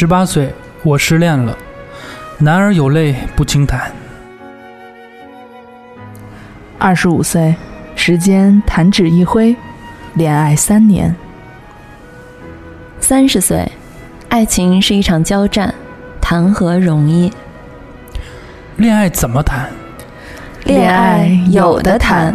十八岁，我失恋了。男儿有泪不轻弹。二十五岁，时间弹指一挥，恋爱三年。三十岁，爱情是一场交战，谈何容易？恋爱怎么谈？恋爱有的谈。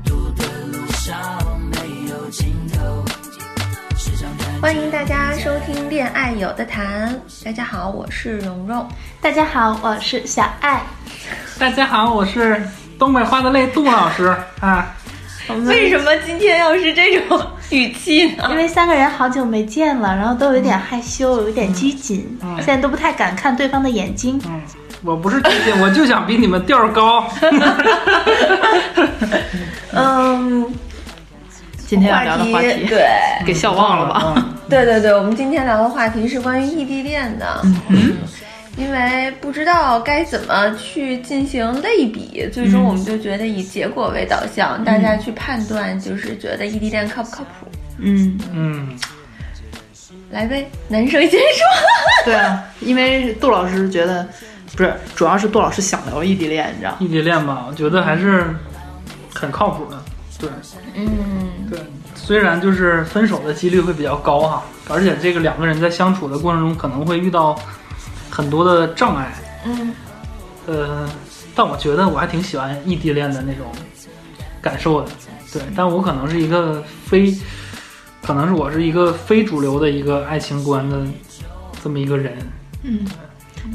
欢迎大家收听《恋爱有的谈》。大家好，我是蓉蓉。大家好，我是小爱。大家好，我是东北话的泪杜老师啊。为什么今天要是这种语气呢？因为三个人好久没见了，然后都有点害羞，有点拘谨，现在都不太敢看对方的眼睛。嗯，我不是拘谨，我就想比你们调儿高。嗯，今天要聊的话题，对，给笑忘了吧？对对对，我们今天聊的话题是关于异地恋的。嗯，因为不知道该怎么去进行类比，最终我们就觉得以结果为导向，大家去判断，就是觉得异地恋靠不靠谱？嗯嗯，来呗，男生先说。对啊，因为杜老师觉得，不是，主要是杜老师想聊异地恋，你知道？异地恋吧，我觉得还是很靠谱的。对，嗯，对。虽然就是分手的几率会比较高哈，而且这个两个人在相处的过程中可能会遇到很多的障碍，嗯，呃，但我觉得我还挺喜欢异地恋的那种感受的，对，但我可能是一个非，可能是我是一个非主流的一个爱情观的这么一个人，嗯。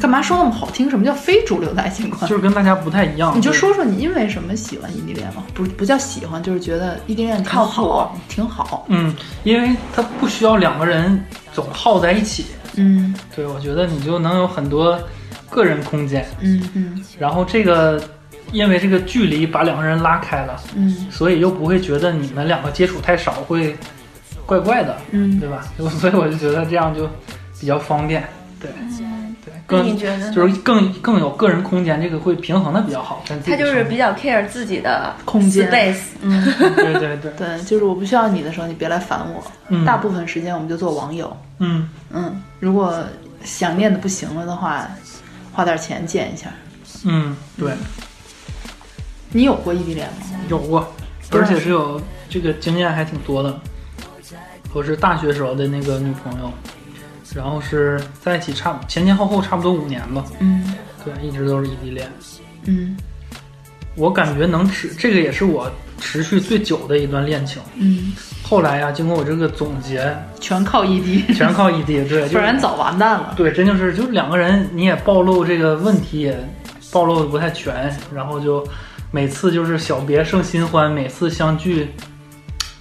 干嘛说那么好听？什么叫非主流的爱情观？就是跟大家不太一样。你就说说你因为什么喜欢异地恋吗？不不叫喜欢，就是觉得异地恋靠谱，挺好。嗯，因为它不需要两个人总耗在一起。嗯，对，我觉得你就能有很多个人空间。嗯嗯。然后这个，因为这个距离把两个人拉开了。嗯。所以又不会觉得你们两个接触太少会怪怪的。嗯，对吧？所以我就觉得这样就比较方便。对。更就是更更有个人空间，这个会平衡的比较好。他就是比较 care 自己的空间，space。嗯，对对对 对，就是我不需要你的时候，你别来烦我。嗯，大部分时间我们就做网友。嗯嗯，如果想念的不行了的话，花点钱见一下。嗯，对。你有过异地恋吗？有过，而且是有这个经验还挺多的。我是大学时候的那个女朋友。然后是在一起差前前后后差不多五年吧，嗯，对，一直都是异地恋，嗯，我感觉能持这个也是我持续最久的一段恋情，嗯，后来呀，经过我这个总结，全靠异地，全靠异地，对，不然早完蛋了，对，真就是就是两个人你也暴露这个问题也暴露的不太全，然后就每次就是小别胜新欢，每次相聚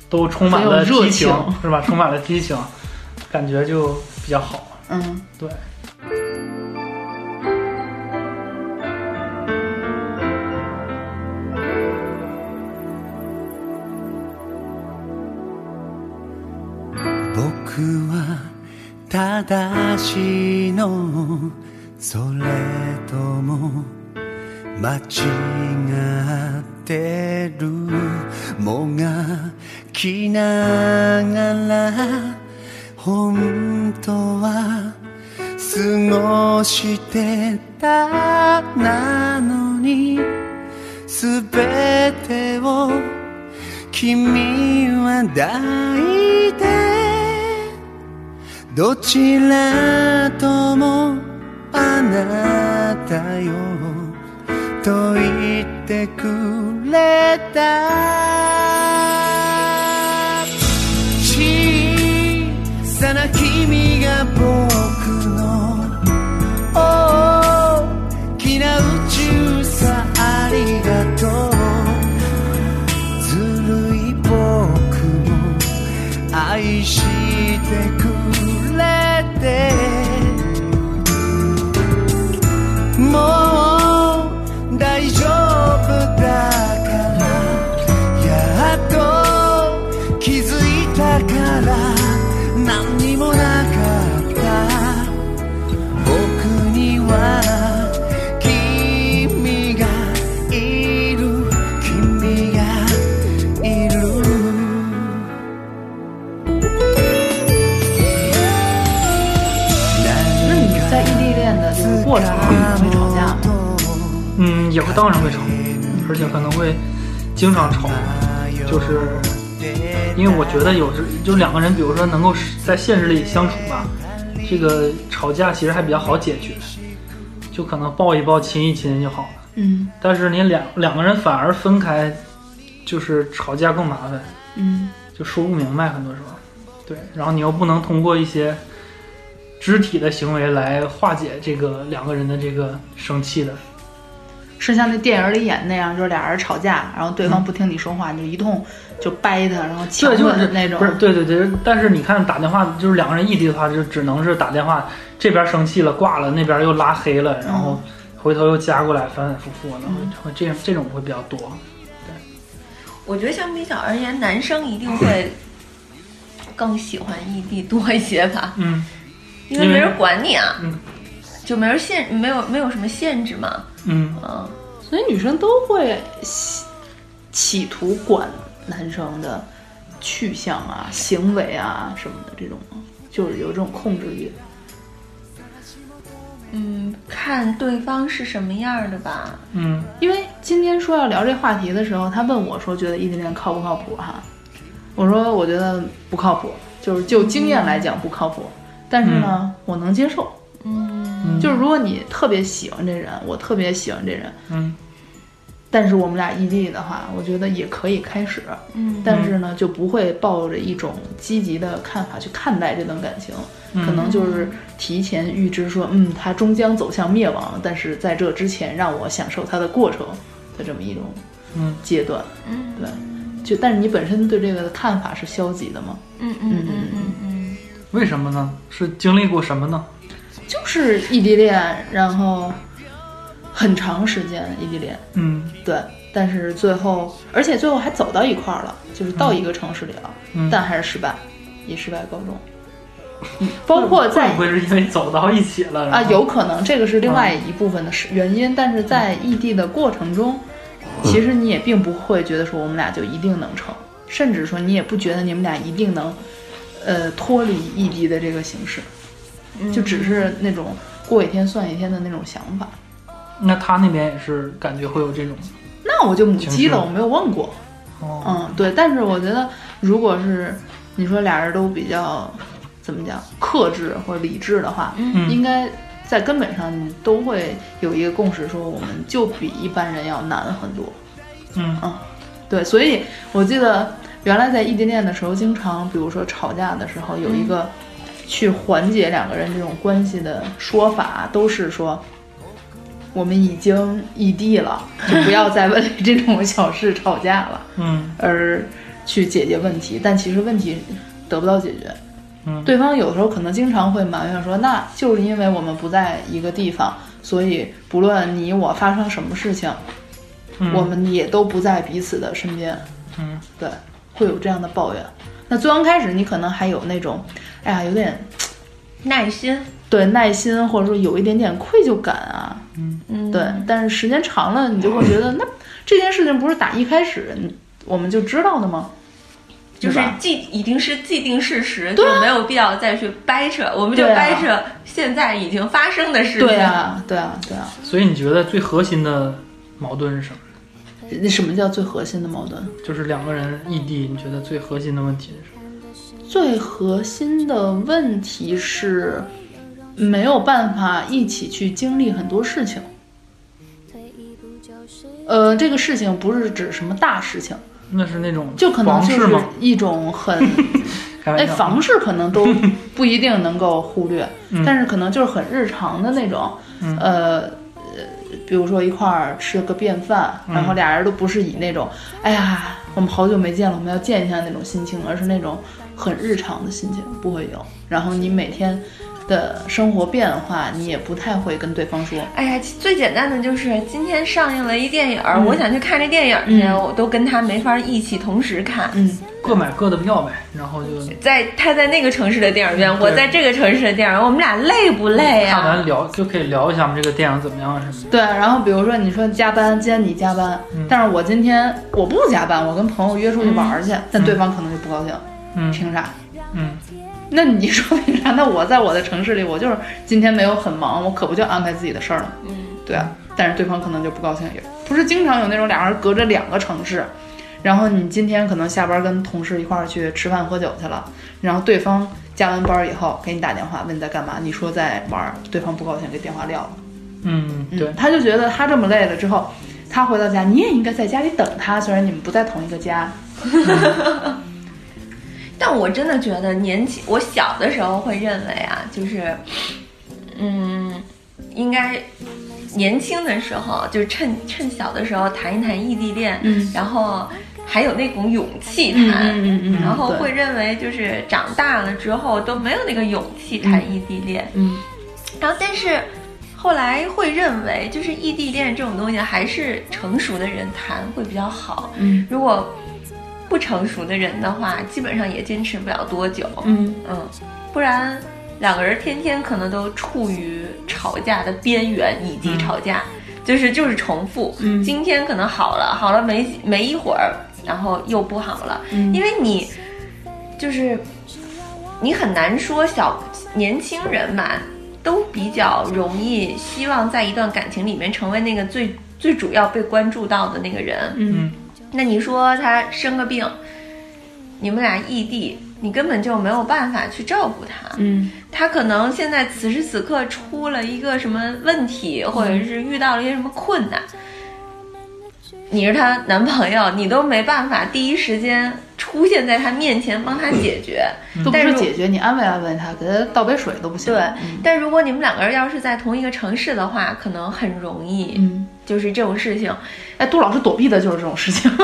都充满了激情，是吧？充满了激情，感觉就。比较好，嗯，对。僕は正しいのそれとも間違ってるもがきながら本当は過ごしてたなのにすべてを君は抱いてどちらともあなたよと言ってくれた。僕の大きな宇宙さありがとう。ずるい僕も愛してく经常吵，就是因为我觉得有时就两个人，比如说能够在现实里相处吧，这个吵架其实还比较好解决，就可能抱一抱、亲一亲就好了。嗯但是你两两个人反而分开，就是吵架更麻烦，嗯就说不明白，很多时候。对，然后你又不能通过一些肢体的行为来化解这个两个人的这个生气的。是像那电影里演那样，就是俩人吵架，然后对方不听你说话，你就一通就掰他，然后强对，就是吻那种。不是对对对，但是你看打电话，就是两个人异地的话，就只能是打电话，这边生气了挂了，那边又拉黑了，然后回头又加过来，反反复复的，会这样这种会比较多。对。我觉得相比较而言，男生一定会更喜欢异地多一些吧，嗯。因为没人管你啊，嗯就没人限，没有没有什么限制嘛，嗯，嗯，所以女生都会企企图管男生的去向啊、行为啊什么的，这种就是有这种控制欲。嗯，看对方是什么样儿的吧。嗯因为今天说要聊这话题的时候，他问我说：“觉得异地恋靠不靠谱？”哈，我说我觉得不靠谱，就是就经验来讲不靠谱。但是呢，我能接受。嗯就是如果你特别喜欢这人，我特别喜欢这人，嗯但是我们俩异地的话，我觉得也可以开始。嗯但是呢，就不会抱着一种积极的看法去看待这段感情，嗯可能就是提前预知说，嗯，他终将走向灭亡，但是在这之前，让我享受他的过程的这么一种嗯阶段。嗯对，就但是你本身对这个的看法是消极的吗？嗯嗯嗯嗯嗯为什么呢？是经历过什么呢？就是异地恋，然后很长时间异地恋，嗯。对，但是最后，而且最后还走到一块儿了，就是到一个城市里了，嗯。但还是失败，以失败告终。嗯，包括在会不会是因为走到一起了啊，有可能这个是另外一部分的是原因，但是在异地的过程中，其实你也并不会觉得说我们俩就一定能成，甚至说你也不觉得你们俩一定能，呃，脱离异地的这个形式，嗯，就只是那种过一天算一天的那种想法。那他那边也是感觉会有这种那我就母鸡了，我没有问过。哦，嗯，对，但是我觉得，如果是你说俩人都比较怎么讲克制或者理智的话，嗯应该在根本上你都会有一个共识，说我们就比一般人要难很多。嗯对，所以我记得原来在异地恋的时候，经常比如说吵架的时候，有一个去缓解两个人这种关系的说法，都是说我们已经异地了，就不要再为这种小事吵架了。嗯而去解决问题，但其实问题得不到解决。嗯对方有时候可能经常会埋怨说，那就是因为我们不在一个地方，所以不论你我发生什么事情，嗯我们也都不在彼此的身边。嗯对，会有这样的抱怨。那最刚开始你可能还有那种，哎呀，有点耐心，对耐心，或者说有一点点愧疚感啊，嗯，对。但是时间长了，你就会觉得，那这件事情不是打一开始我们就知道的吗？就是既已经是既定事实，对啊就没有必要再去掰扯，我们就掰扯现在已经发生的事情。对啊，对啊，对啊。所以你觉得最核心的矛盾是什么？那什么叫最核心的矛盾？就是两个人异地，你觉得最核心的问题是什么？最核心的问题是没有办法一起去经历很多事情。呃，这个事情不是指什么大事情，那是那种就可能就是？一种很哎，房事可能都不一定能够忽略，嗯但是可能就是很日常的那种，嗯呃。呃比如说一块儿吃个便饭，然后嗯俩人都不是以那种“哎呀，我们好久没见了，我们要见一下”那种心情，而是那种很日常的心情，不会有。然后你每天的生活变化，你也不太会跟对方说。哎呀，最简单的就是今天上映了一电影，嗯我想去看这电影去，嗯我都跟他没法一起同时看。嗯，各买各的票呗，然后就在他在那个城市的电影院，我在这个城市的电影院，我们俩累不累看完呀？聊就可以聊一下我们这个电影怎么样什么的。对。然后比如说你说加班，今天你加班，嗯但是我今天我不加班，我跟朋友约出去玩儿去，但对方可能就不高兴，嗯凭啥？嗯，那你说凭啥？那我在我的城市里，我就是今天没有很忙，我可不就安排自己的事儿了？嗯，对啊，但是对方可能就不高兴，也不是经常有那种俩人隔着两个城市，然后你今天可能下班跟同事一块儿去吃饭喝酒去了，然后对方加完班以后给你打电话问你在干嘛，你说在玩儿，对方不高兴，给电话撂了。嗯，对嗯，，他就觉得他这么累了之后，他回到家，你也应该在家里等他，虽然你们不在同一个家。但我真的觉得年轻，我小的时候会认为啊，就是，嗯，应该年轻的时候，就是趁趁小的时候谈一谈异地恋，嗯。然后还有那种勇气谈，嗯嗯然后会认为就是长大了之后都没有那个勇气谈异地恋，嗯。然后但是后来会认为，就是异地恋这种东西还是成熟的人谈会比较好，嗯。如果不成熟的人的话，基本上也坚持不了多久。嗯嗯，不然两个人天天可能都处于吵架的边缘，以及吵架，就是就是重复。嗯今天可能好了，好了没没一会儿，然后又不好了，嗯因为你就是你很难说小年轻人嘛，都比较容易希望在一段感情里面成为那个最最主要被关注到的那个人。嗯那你说他生个病，你们俩异地，你根本就没有办法去照顾他。嗯他可能现在此时此刻出了一个什么问题，或者是遇到了一些什么困难，你是她男朋友，你都没办法第一时间出现在他面前帮他解决。但是是解决，你安慰安慰他，给他倒杯水都不行。对，嗯但如果你们两个人要是在同一个城市的话，可能很容易，嗯，就是这种事情。哎，杜老师躲避的就是这种事情。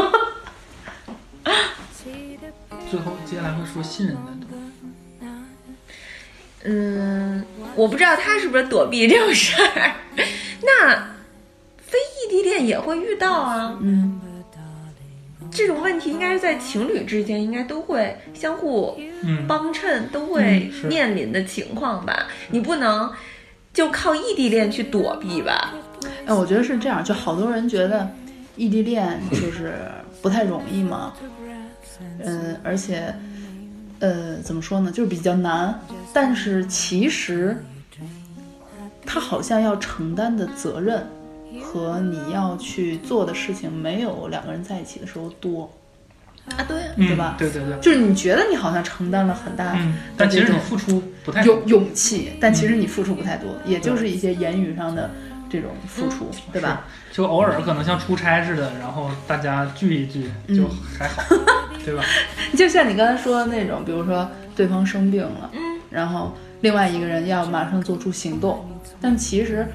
最后接下来会说信任的东西。嗯，我不知道他是不是躲避这种事儿。那非异地恋也会遇到啊，嗯这种问题应该是在情侣之间应该都会相互嗯，帮衬，都会面临的情况吧。你不能就靠异地恋去躲避吧？哎，我觉得是这样，就好多人觉得异地恋就是不太容易嘛，嗯，而且，呃，怎么说呢，就是比较难。但是其实，他好像要承担的责任和你要去做的事情，没有两个人在一起的时候多。啊，对对吧对对对，就是你觉得你好像承担了很大但其这种实你付出不太勇勇气，但其实你付出不太多，也就是一些言语上的这种付出，对吧？就偶尔可能像出差似的，然后大家聚一聚嗯就还好，对吧？就像你刚才说的那种，比如说对方生病了，嗯，然后另外一个人要马上做出行动，但其实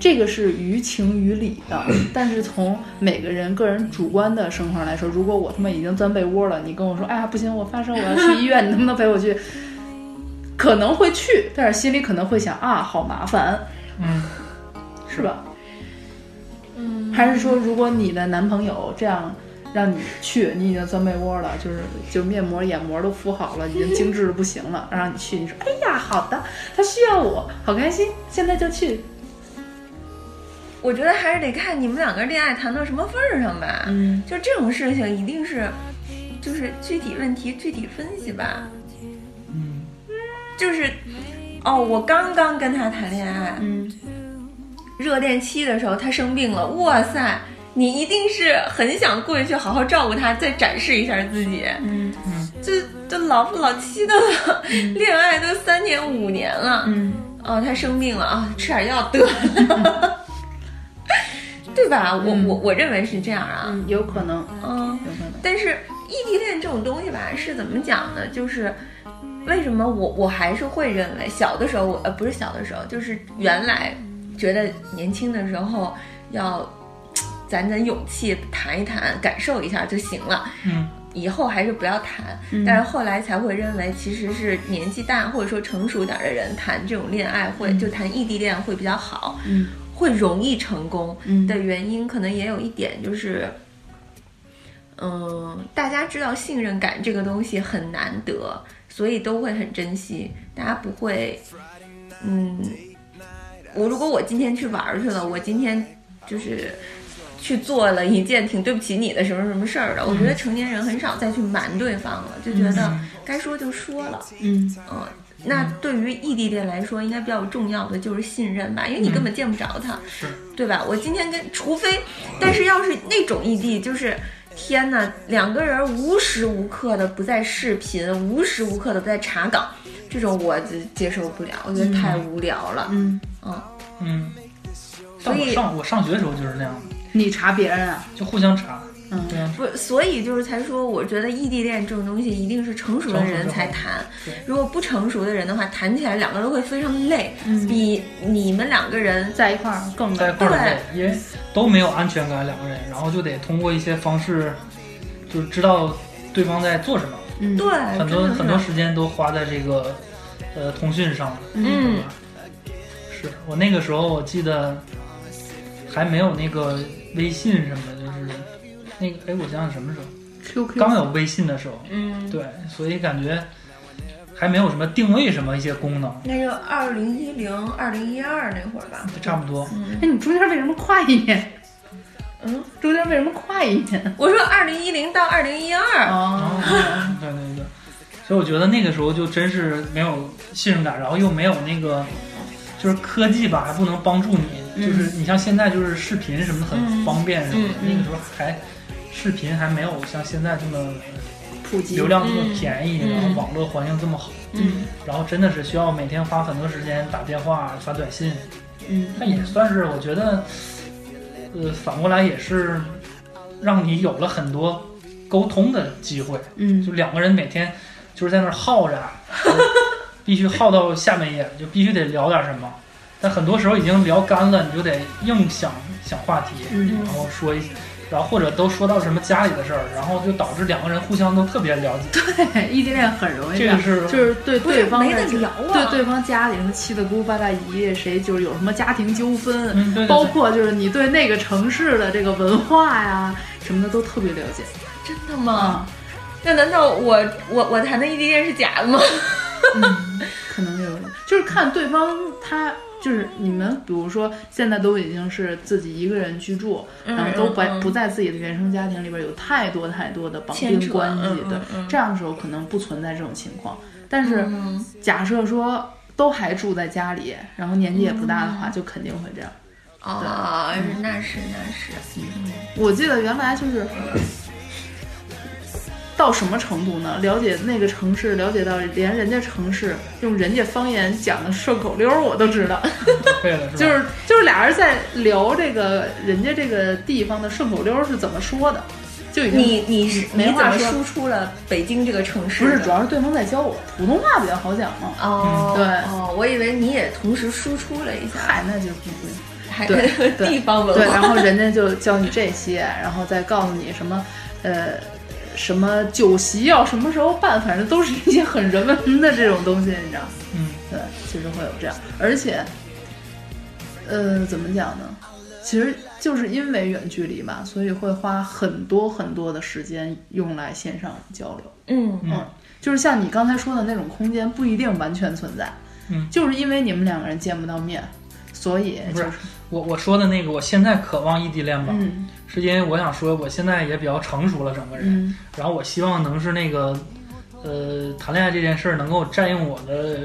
这个是于情于理的。但是从每个人个人主观的生活上来说，如果我他妈已经钻被窝了，你跟我说，哎呀不行，我发烧，我要去医院，你能不能陪我去？可能会去，但是心里可能会想啊，好麻烦，嗯，是吧？嗯，还是说，如果你的男朋友这样让你去，你已经钻被窝了，就是就面膜、眼膜都敷好了，已经精致的不行了，让你去，你说，哎呀，好的，他需要我，好开心，现在就去。我觉得还是得看你们两个恋爱谈到什么份儿上吧。嗯就这种事情，一定是就是具体问题具体分析吧。嗯，就是，哦，我刚刚跟他谈恋爱，嗯，热恋期的时候他生病了，哇塞，你一定是很想过去好好照顾他，再展示一下自己。嗯这这老夫老妻的了，恋爱都三年五年了，嗯哦，他生病了啊，吃点药得了，对吧？我我我认为是这样啊，嗯，有可能，嗯。有可能。但是异地恋这种东西吧，是怎么讲呢？就是为什么我我还是会认为，小的时候我呃不是小的时候，就是原来觉得年轻的时候要 攒攒勇气谈一谈，感受一下就行了。嗯，以后还是不要谈。但是后来才会认为，其实是年纪大或者说成熟点的人谈这种恋爱会，就谈异地恋会比较好。嗯会容易成功嗯的原因，可能也有一点就是，嗯，大家知道信任感这个东西很难得，所以都会很珍惜。大家不会，嗯，我如果我今天去玩儿去了，我今天就是去做了一件挺对不起你的什么什么事儿的，我觉得成年人很少再去瞒对方了，就觉得该说就说了。嗯嗯，那对于异地恋来说，应该比较重要的就是信任吧，因为你根本见不着他，是对吧？我今天跟，除非，但是要是那种异地，就是天呐，两个人无时无刻的不在视频，无时无刻的不在查岗，这种我就接受不了，我觉得太无聊了。嗯，嗯，嗯。但我所以上我上学的时候就是那样。的，你查别人啊？就互相查，嗯。不，所以就是才说，我觉得异地恋这种东西一定是成熟的人才谈，如果不成熟的人的话，谈起来两个人都会非常累，嗯。比你们两个人在一块儿更在一块儿累，因为都没有安全感，两个人，然后就得通过一些方式，就是知道对方在做什么，嗯。对很多很多时间都花在这个呃通讯上了，嗯？是我那个时候我记得还没有那个微信什么的，就是那个哎，我想想什么时候。QQ 刚有微信的时候，嗯，对，所以感觉还没有什么定位什么一些功能，那就二零一零、二零一二那会儿吧。差不多。哎，你中间为什么跨一年？嗯，中间为什么跨一年？我说二零一零到二零一二，哦，哦，对对对，所以我觉得那个时候就真是没有信任感，然后又没有那个，就是科技吧，还不能帮助你，就是你像现在就是视频什么的很方便什么的，嗯那个时候还视频还没有像现在这么普及流量这么便宜，嗯然后网络环境这么好，嗯。然后真的是需要每天花很多时间打电话、发短信，嗯。那也算是我觉得，呃，反过来也是让你有了很多沟通的机会。嗯就两个人每天就是在那儿耗着，就 必须耗到下半夜，就必须得聊点什么。但很多时候已经聊干了，你就得硬想想话题，嗯然后说一，然后或者都说到什么家里的事儿，然后就导致两个人互相都特别了解。对，异地恋很容易样这个是就是对对方的没得聊啊对对方家里什么七大姑八大姨，谁就是有什么家庭纠纷，嗯，对对对，包括就是你对那个城市的这个文化呀什么的都特别了解真的吗？啊。那难道我我我谈的异地恋是假的吗？嗯，可能有，就是看对方他就是你们，比如说现在都已经是自己一个人居住，嗯然后都不不在自己的原生家庭里边有太多太多的绑定关系，嗯对这样的时候可能不存在这种情况。但是嗯。假设说都还住在家里，然后年纪也不大的话，就肯定会这样。啊，那是那是，我记得原来就是到什么程度呢？了解那个城市，了解到连人家城市用人家方言讲的顺口溜儿我都知道，会了 是？就是就是俩人在聊这个人家这个地方的顺口溜儿是怎么说的，就已经你你是你怎么没话说输出了北京这个城市？不是，主要是对方在教我普通话比较好讲嘛。哦，对哦，我以为你也同时输出了一下，嗨，那就不对 对地方文化对，化，然后人家就教你这些，然后再告诉你什么，呃，什么酒席要什么时候办，反正都是一些很人文的这种东西，你知道？嗯，对，其实会有这样，而且，呃，怎么讲呢？其实就是因为远距离嘛，所以会花很多很多的时间用来线上交流。嗯嗯就是像你刚才说的那种空间，不一定完全存在。嗯就是因为你们两个人见不到面，所以不就是是我我说的那个，我现在渴望异地恋吧，嗯是因为我想说，我现在也比较成熟了，整个人，嗯然后我希望能是那个，呃，谈恋爱这件事儿能够占用我的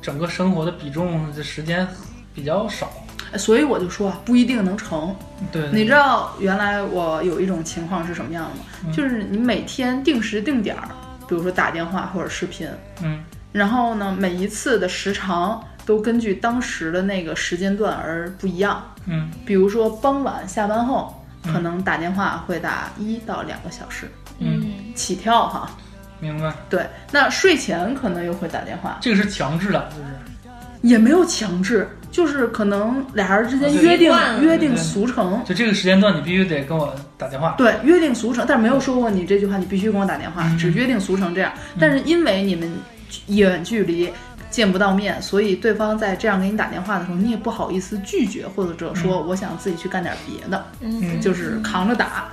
整个生活的比重的时间比较少。所以我就说啊，不一定能成。对，你知道原来我有一种情况是什么样的吗？嗯就是你每天定时定点儿，比如说打电话或者视频，嗯然后呢，每一次的时长都根据当时的那个时间段而不一样。嗯比如说傍晚下班后，嗯可能打电话会打一到两个小时嗯，起跳哈。明白。对，那睡前可能又会打电话，这个是强制的，就是也没有强制，就是可能俩人之间约定约定俗成。就这个时间段你必须得跟我打电话。对，约定俗成，但是没有说过你这句话你必须跟我打电话，嗯只约定俗成这样。但是因为你们远距离见不到面，所以对方在这样给你打电话的时候，你也不好意思拒绝，或者说我想自己去干点别的，嗯，就是扛着打，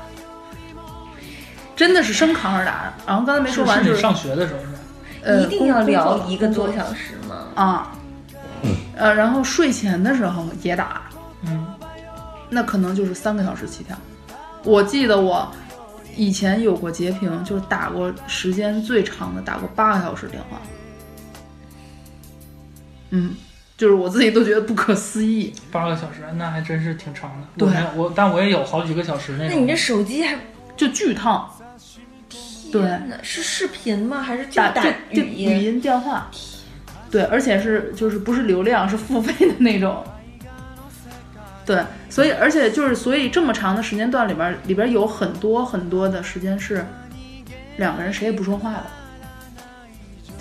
真的是生扛着打。然后刚才没说完就是上学的时候是吧？呃，一定要聊一个多小时吗？啊，呃，然后睡前的时候也打，嗯那可能就是三个小时起跳。我记得我以前有过截屏，就是打过时间最长的，打过八个小时电话。嗯，就是我自己都觉得不可思议。八个小时，那还真是挺长的。对我我，但我也有好几个小时那种。那你这手机还就巨烫，对是视频吗？还是就打打语语音？音电话，对，而且是就是不是流量，是付费的那种。对，所以而且就是所以这么长的时间段里边，里边有很多很多的时间是两个人谁也不说话的，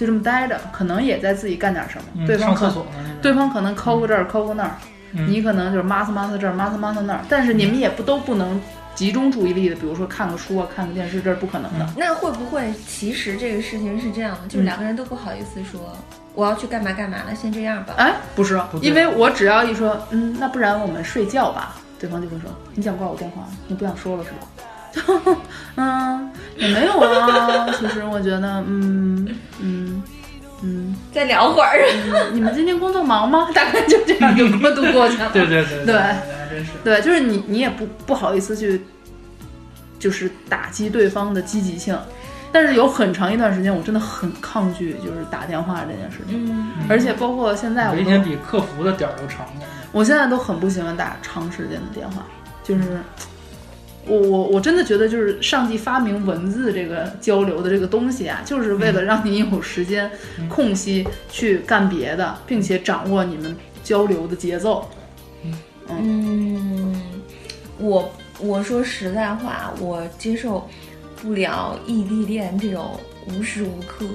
就这么待着，可能也在自己干点什么。嗯对方可上厕所呢。对方可能抠个这儿抠个那儿，嗯你可能就是抹擦抹擦这儿抹擦抹擦那儿，但是你们也不都不能集中注意力的，比如说看个书啊，看个电视，这是不可能的。那会不会其实这个事情是这样的，就是两个人都不好意思说我要去干嘛干嘛了，先这样吧。哎，不是不，因为我只要一说，嗯，那不然我们睡觉吧，对方就会说，你想挂我电话，你不想说了是吧？嗯，也没有啊，其实我觉得，嗯嗯嗯，再聊会儿。你们今天工作忙吗？大概就这样就过渡过去了。对对对对还真是。对，就是你，你也不不好意思去，就是打击对方的积极性。但是有很长一段时间，我真的很抗拒，就是打电话这件事情。嗯，而且包括现在我一天比客服的点儿都长。我现在都很不喜欢打长时间的电话，就是我我我真的觉得，就是上帝发明文字这个交流的这个东西啊，就是为了让你有时间空隙去干别的，并且掌握你们交流的节奏。嗯，我我说实在话，我接受不了异地恋这种无时无刻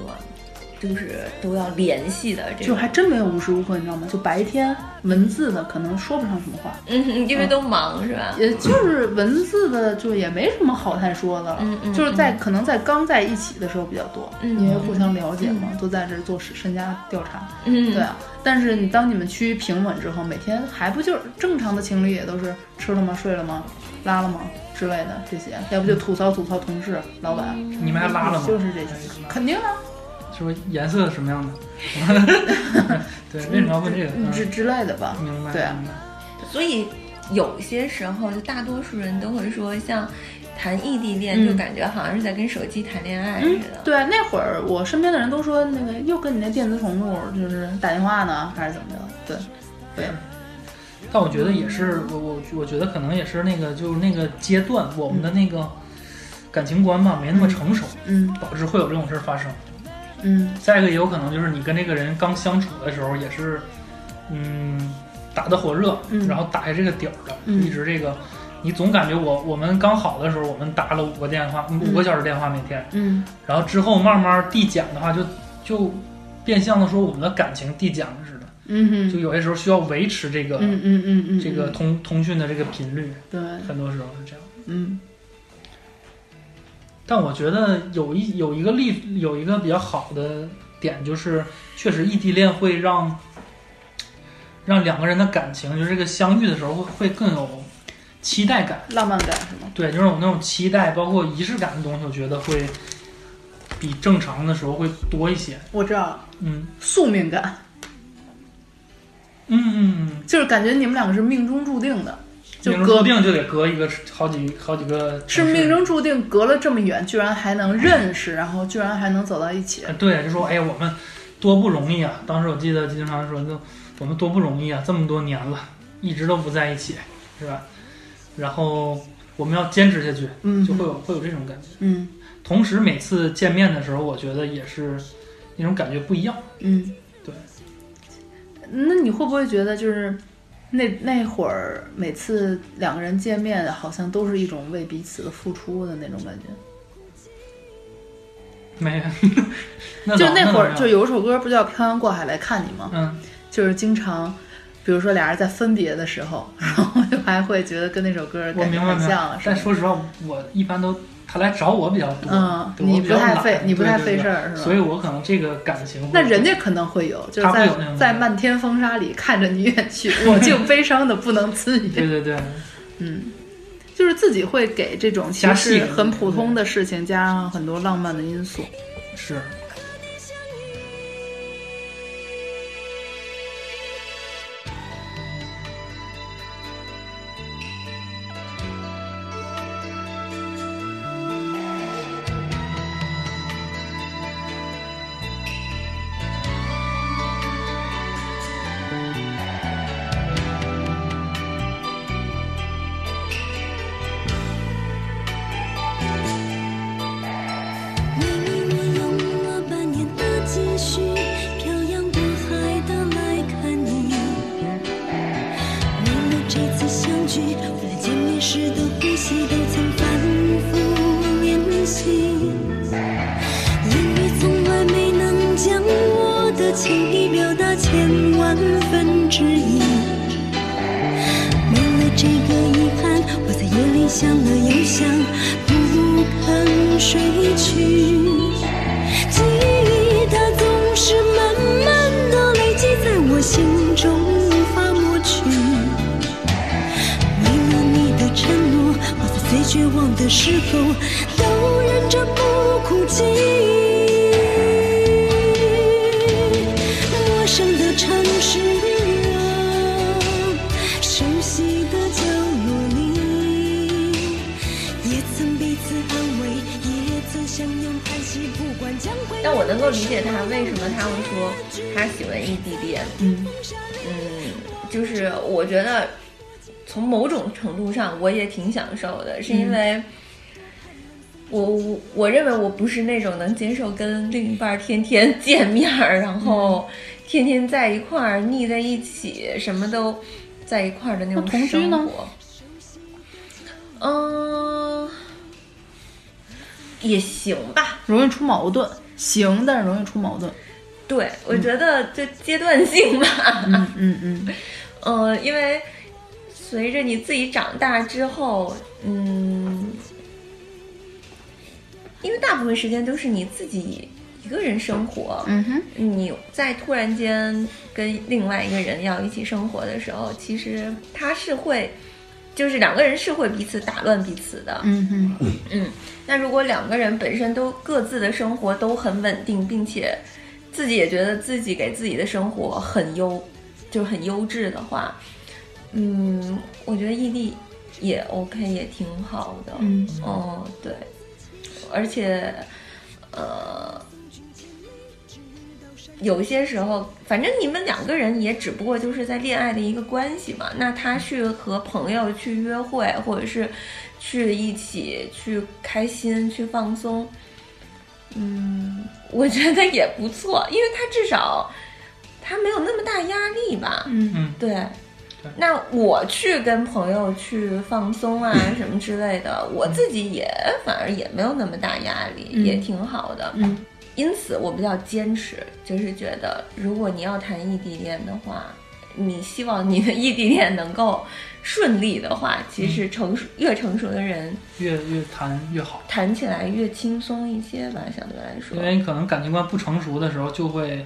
就是都要联系的这就。还真没有无时无刻，你知道吗？就白天文字的可能说不上什么话，嗯，因为都忙是吧？也就是文字的就也没什么好太说的了。嗯嗯就是在可能在刚在一起的时候比较多，嗯因为互相了解嘛，都在这儿做身家调查。嗯，对啊，但是你当你们趋于平稳之后，每天还不就是正常的情侣也都是吃了吗、睡了吗、拉了吗之类的这些，要不就吐槽吐槽同事、老板，你们还拉了吗？就是这些，肯定啊，是不是颜色什么样的？对，为什么要问这个？嗯之之类的吧。明白。对啊明白所以有些时候，就大多数人都会说，像谈异地恋，嗯就感觉好像是在跟手机谈恋爱似嗯的。，对，那会儿我身边的人都说，那个又跟你那电子宠物就是打电话呢，还是怎么着？对，对，但我觉得也是，我我我觉得可能也是那个，就是那个阶段，我们的那个感情观吧，没那么成熟，嗯导致会有这种事儿发生。嗯。再一个，也有可能就是你跟这个人刚相处的时候，也是，嗯，打得火热，嗯。然后打下这个底儿的，嗯。一直这个，你总感觉我我们刚好的时候，我们打了五个电话，五个小时电话每天，嗯。然后之后慢慢递减的话就，就变相的说我们的感情递减了似的，嗯哼，就有些时候需要维持这个、嗯嗯嗯嗯，这个通通讯的这个频率，对，很多时候是这样。嗯但我觉得有一有一个例有一个比较好的点，就是确实异地恋会让让两个人的感情，就是这个相遇的时候会会更有期待感，浪漫感是吗？对，就是有那种期待，包括仪式感的东西，我觉得会比正常的时候会多一些。我知道了，嗯宿命感，嗯嗯嗯，就是感觉你们两个是命中注定的。就隔定就得隔一个好几好几个是命中注定隔了这么远，居然还能认识，然后居然还能走到一起。呃对，就说哎呀，我们多不容易啊！当时我记得经常说，就我们多不容易啊，这么多年了，一直都不在一起，是吧？然后我们要坚持下去，嗯就会有会有这种感觉。嗯同时，每次见面的时候，我觉得也是那种感觉不一样。嗯，对。那你会不会觉得就是那那会儿每次两个人见面，好像都是一种为彼此的付出的那种感觉？没，那就那会儿，就有一首歌不叫《漂洋过海来看你》吗？嗯，就是经常，比如说俩人在分别的时候，然后就还会觉得跟那首歌我感觉很像，。但说实话，我一般都他来找我比较多，嗯你不太费你不太费事儿是吧所以我可能这个感情，那人家可能会有，就是在在漫天风沙里看着你远去，我竟悲伤的不能自已。对对对，嗯，就是自己会给这种其实很普通的事情加上很多浪漫的因素。是。相聚，为了见面时的呼吸，绝望的时候都忍着不哭泣。陌生的城市啊，熟悉的角落里，也曾彼此安慰，也曾相拥叹息，不管将会。但我能够理解他为什么他会说他喜欢异地恋。嗯嗯，就是我觉得从某种程度上我也挺享受的，是因为我我我认为我不是那种能接受跟另一半天天 见面儿，然后天天在一块儿腻在一起，什么都在一块儿的那种同居呢生活。嗯，也行吧。容易出矛盾，行，但是容易出矛盾。对，我觉得就阶段性吧。嗯嗯嗯，嗯，因为随着你自己长大之后，嗯，因为大部分时间都是你自己一个人生活，嗯哼，你在突然间跟另外一个人要一起生活的时候，其实他是会，就是两个人是会彼此打乱彼此的。嗯哼，嗯，那如果两个人本身都各自的生活都很稳定，并且自己也觉得自己给自己的生活很优，就是很优质的话，嗯，我觉得异地也 OK，也挺好的。嗯，哦，对，而且，呃。有些时候，反正你们两个人也只不过就是在恋爱的一个关系嘛。那他去和朋友去约会，或者是去一起去开心、去放松，嗯，我觉得也不错，因为他至少他没有那么大压力吧。嗯嗯，对。那我去跟朋友去放松啊 什么之类的，我自己也反而也没有那么大压力，嗯也挺好的。嗯，因此我比较坚持，就是觉得如果你要谈异地恋的话，你希望你的异地恋能够顺利的话，其嗯实成熟越成熟的人越越谈越好，谈起来越轻松一些吧，相对来说。因为你可能感情观不成熟的时候，就会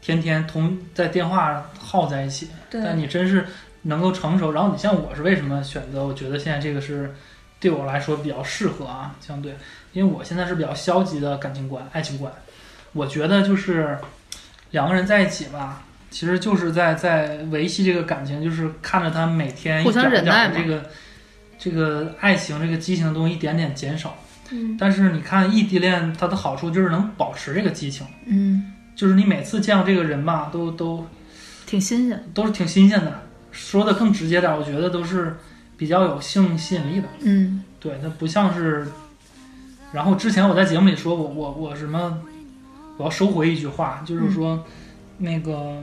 天天同在电话耗在一起。对但你真是能够成熟，然后你像我是为什么选择？我觉得现在这个是对我来说比较适合啊，相对，因为我现在是比较消极的感情观、爱情观。我觉得就是两个人在一起吧，其实就是在在维系这个感情，就是看着他每天一点一点地这个这个爱情这个激情的东西一点点减少。嗯但是你看异地恋，它的好处就是能保持这个激情，嗯，就是你每次见到这个人吧，都都挺新鲜。都是挺新鲜的。说的更直接点，我觉得都是比较有性吸引力的。嗯对，它不像是。然后之前我在节目里说过我我什么，我要收回一句话，就是说，那个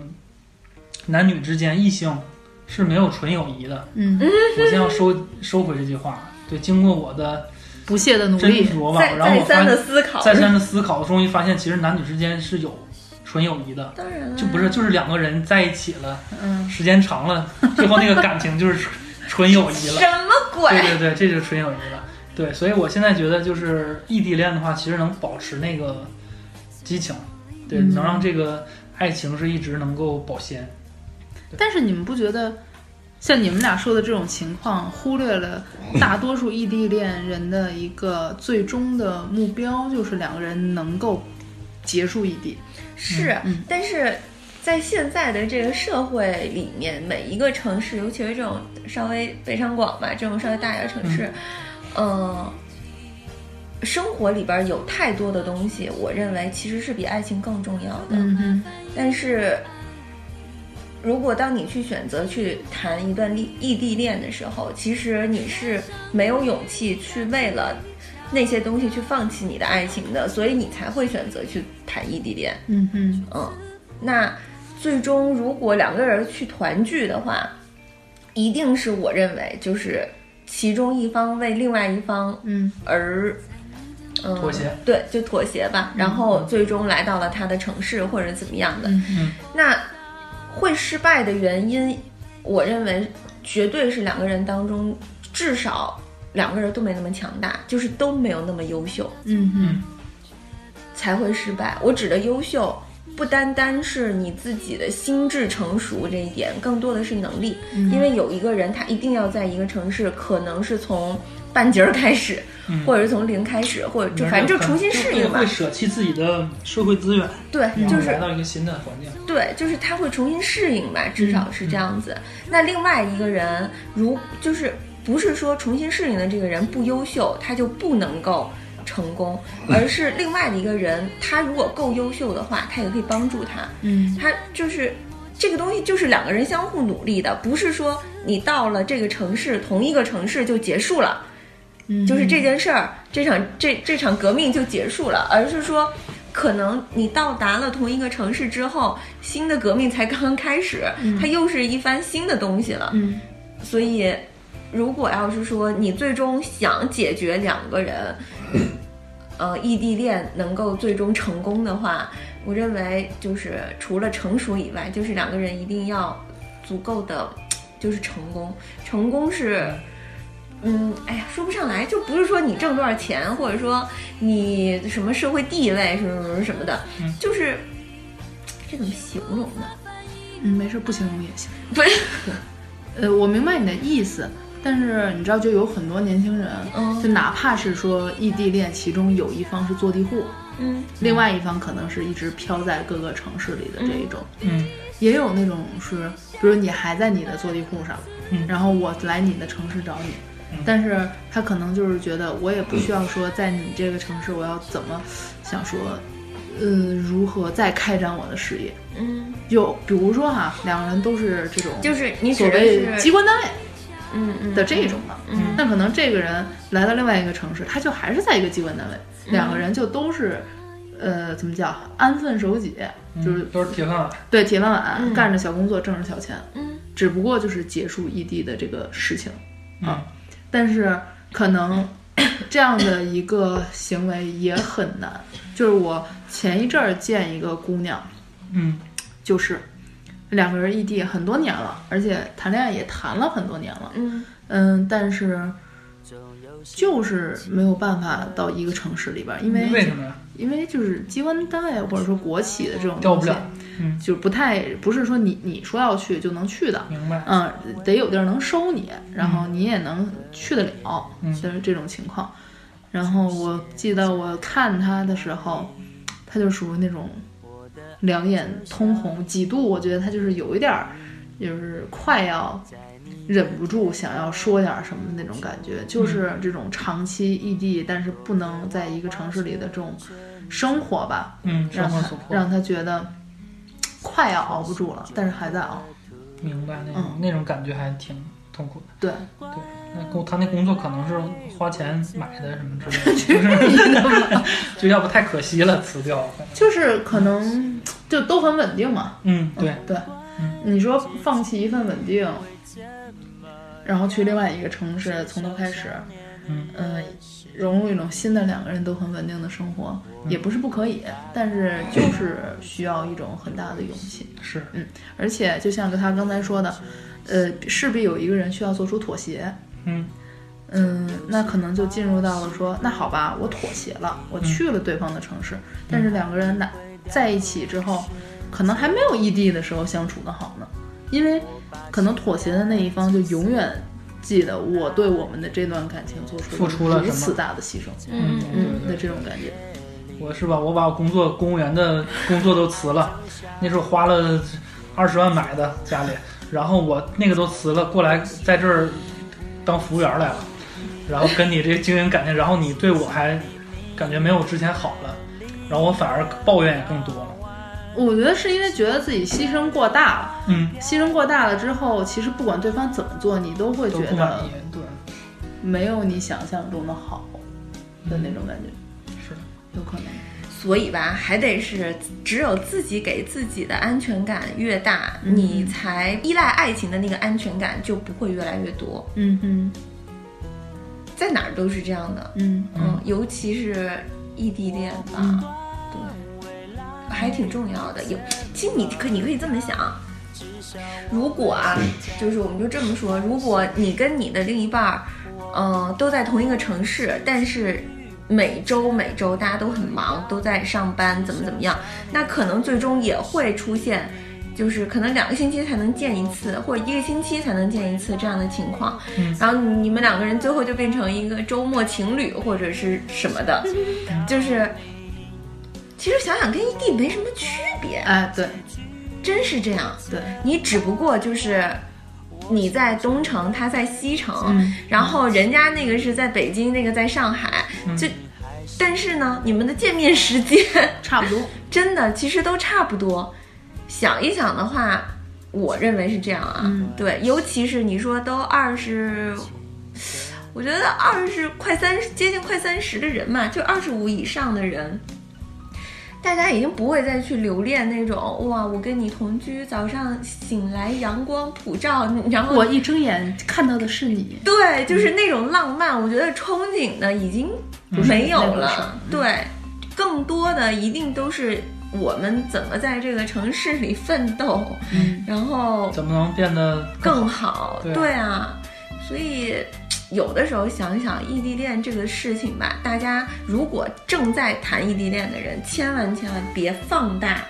男女之间异性是没有纯友谊的。嗯，我先要收收回这句话。对，经过我的不懈的努斟力。酌吧，然后我发再三的现思考，再三的思考，终于发现其实男女之间是有纯友谊的，当然了，就不是就是两个人在一起了，嗯，时间长了，最后那个感情就是纯纯友谊了。什么鬼？对对对，这就是纯友谊了。对，所以我现在觉得就是异地恋的话，其实能保持那个激情，对，嗯能让这个爱情是一直能够保鲜。但是你们不觉得，像你们俩说的这种情况，忽略了大多数异地恋人的一个最终的目标，就是两个人能够结束异地。是，嗯但是在现在的这个社会里面，每一个城市，尤其是这种稍微北上广吧，这种稍微大一点的城市，嗯、生活里边有太多的东西，我认为其实是比爱情更重要的。嗯，但是，如果当你去选择去谈一段异异地恋的时候，其实你是没有勇气去为了那些东西去放弃你的爱情的，所以你才会选择去谈异地恋。嗯哼，嗯，那最终如果两个人去团聚的话，一定是我认为就是其中一方为另外一方嗯而。嗯，妥协对，就妥协吧，然后最终来到了他的城市或者怎么样的。嗯嗯那会失败的原因，我认为绝对是两个人当中至少两个人都没那么强大，就是都没有那么优秀嗯哼，才会失败。我指的优秀。不单单是你自己的心智成熟这一点，更多的是能力。嗯因为有一个人，他一定要在一个城市，可能是从半截儿开始，嗯或者是从零开始，或者就反正就重新适应吧会。舍弃自己的社会资源，对，就是来到一个新的环境。对，就是他会重新适应吧，至少是这样子。那另外一个人，如就是不是说重新适应的这个人不优秀，他就不能够成功，而是另外的一个人，他如果够优秀的话，他也可以帮助他。嗯他就是这个东西，就是两个人相互努力的，不是说你到了这个城市，同一个城市就结束了。嗯，就是这件事儿，这场这这场革命就结束了，而是说，可能你到达了同一个城市之后，新的革命才刚刚开始，它又是一番新的东西了。嗯所以，如果要是说你最终想解决两个人，呃，异地恋能够最终成功的话，我认为就是除了成熟以外，就是两个人一定要足够的，就是成功。成功是。嗯，哎呀，说不上来，就不是说你挣多少钱，或者说你什么社会地位什么什么什么的，嗯就是这怎么形容呢？嗯，没事，不形容也行。不是，呃，我明白你的意思，但是你知道，就有很多年轻人，嗯。就哪怕是说异地恋，其中有一方是坐地户，嗯。另外一方可能是一直飘在各个城市里的这一种，嗯。也有那种是，比如你还在你的坐地户上，嗯。然后我来你的城市找你。嗯。但是他可能就是觉得，我也不需要说在你这个城市，我要怎么想说，嗯，如何再开展我的事业？嗯，就比如说哈，两个人都是这种，就是你所谓机关单位嗯嗯的这种的，嗯那可能这个人来到另外一个城市，他就还是在一个机关单位，嗯。两个人就都是，呃，怎么叫安分守己，就是嗯都是铁饭碗。对铁饭碗，嗯。干着小工作，挣着小钱，嗯。只不过就是结束异地的这个事情，啊。但是可能 这样的一个行为也很难。就是我前一阵儿见一个姑娘，嗯。就是两个人异地很多年了，而且谈恋爱也谈了很多年了，嗯嗯，但是就是没有办法到一个城市里边儿，因为为什么呀？因为就是机关单位或者说国企的这种东西调不了，嗯，就不太不是说你你说要去就能去的，明白。嗯，得有地儿能收你，然后你也能去得了，嗯就是这种情况。然后我记得我看他的时候，他就属于那种两眼通红，几度我觉得他就是有一点儿，就是快要忍不住想要说点儿什么的那种感觉，就是这种长期异地，但是不能在一个城市里的这种生活吧，嗯，生让他让他觉得快要熬不住了，但是还在熬。明白那种、嗯那种感觉还挺痛苦的。对，对，那工他那工作可能是花钱买的什么之类的，就是就要不太可惜了，辞掉。就是可能就都很稳定嘛。嗯，对，对嗯，你说放弃一份稳定，然后去另外一个城市从头开始，嗯呃融入一种新的两个人都很稳定的生活，嗯也不是不可以，但是就是需要一种很大的勇气。是，嗯而且就像他刚才说的，呃，势必有一个人需要做出妥协。嗯。嗯，那可能就进入到了说，那好吧，我妥协了，我去了对方的城市，但是两个人哪在一起之后，可能还没有异地的时候相处的好呢，因为可能妥协的那一方就永远记得我对我们的这段感情做出付出了什么如此大的牺牲，嗯嗯对的这种感觉，我是吧？我把我工作公务员的工作都辞了，那时候花了二十万买的家里，然后我那个都辞了，过来在这儿当服务员来了，然后跟你这经营感情，然后你对我还感觉没有之前好了，然后我反而抱怨也更多了。我觉得是因为觉得自己牺牲过大了。嗯，牺牲过大了之后，其实不管对方怎么做，你都会觉得，对，没有你想象中的好的那种感觉，是的，有可能。所以吧，还得是只有自己给自己的安全感越大，嗯你才依赖爱情的那个安全感就不会越来越多。嗯哼，在哪儿都是这样的，嗯嗯，尤其是异地恋吧，嗯。对，还挺重要的。有，其实你可你可以这么想，如果啊，就是我们就这么说，如果你跟你的另一半儿，嗯、都在同一个城市，但是每周每周大家都很忙，都在上班，怎么怎么样，那可能最终也会出现。就是可能两个星期才能见一次，或者一个星期才能见一次这样的情况，嗯。然后你们两个人最后就变成一个周末情侣或者是什么的，就是其实想想跟异地没什么区别，哎，对。真是这样。对，你只不过就是你在东城，他在西城，嗯然后人家那个是在北京，那个在上海，嗯就但是呢，你们的见面时间 差不多。真的其实都差不多。想一想的话，我认为是这样啊，嗯对，尤其是你说都二十。我觉得二十快三十，接近快三十的人嘛，就二十五以上的人，大家已经不会再去留恋那种哇，我跟你同居，早上醒来阳光普照，然后我一睁眼看到的是你，对，就是那种浪漫，我觉得憧憬的已经没有了。对，更多的一定都是我们怎么在这个城市里奋斗，嗯然后怎么能变得更好？好。对对啊，所以有的时候想想异地恋这个事情吧，大家如果正在谈异地恋的人，千万千万别放大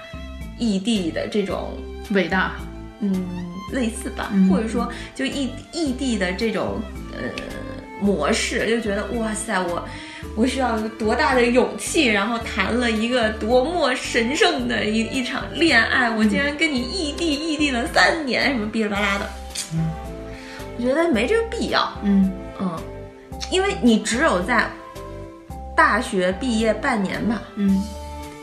异地的这种伟大，嗯，类似吧，嗯或者说就异异地的这种呃模式，就觉得哇塞，我我需要多大的勇气，然后谈了一个多么神圣的一一场恋爱，我竟然跟你异地异地了三年，什么哔哩吧啦的，嗯，我觉得没这个必要，嗯嗯，因为你只有在大学毕业半年吧，嗯。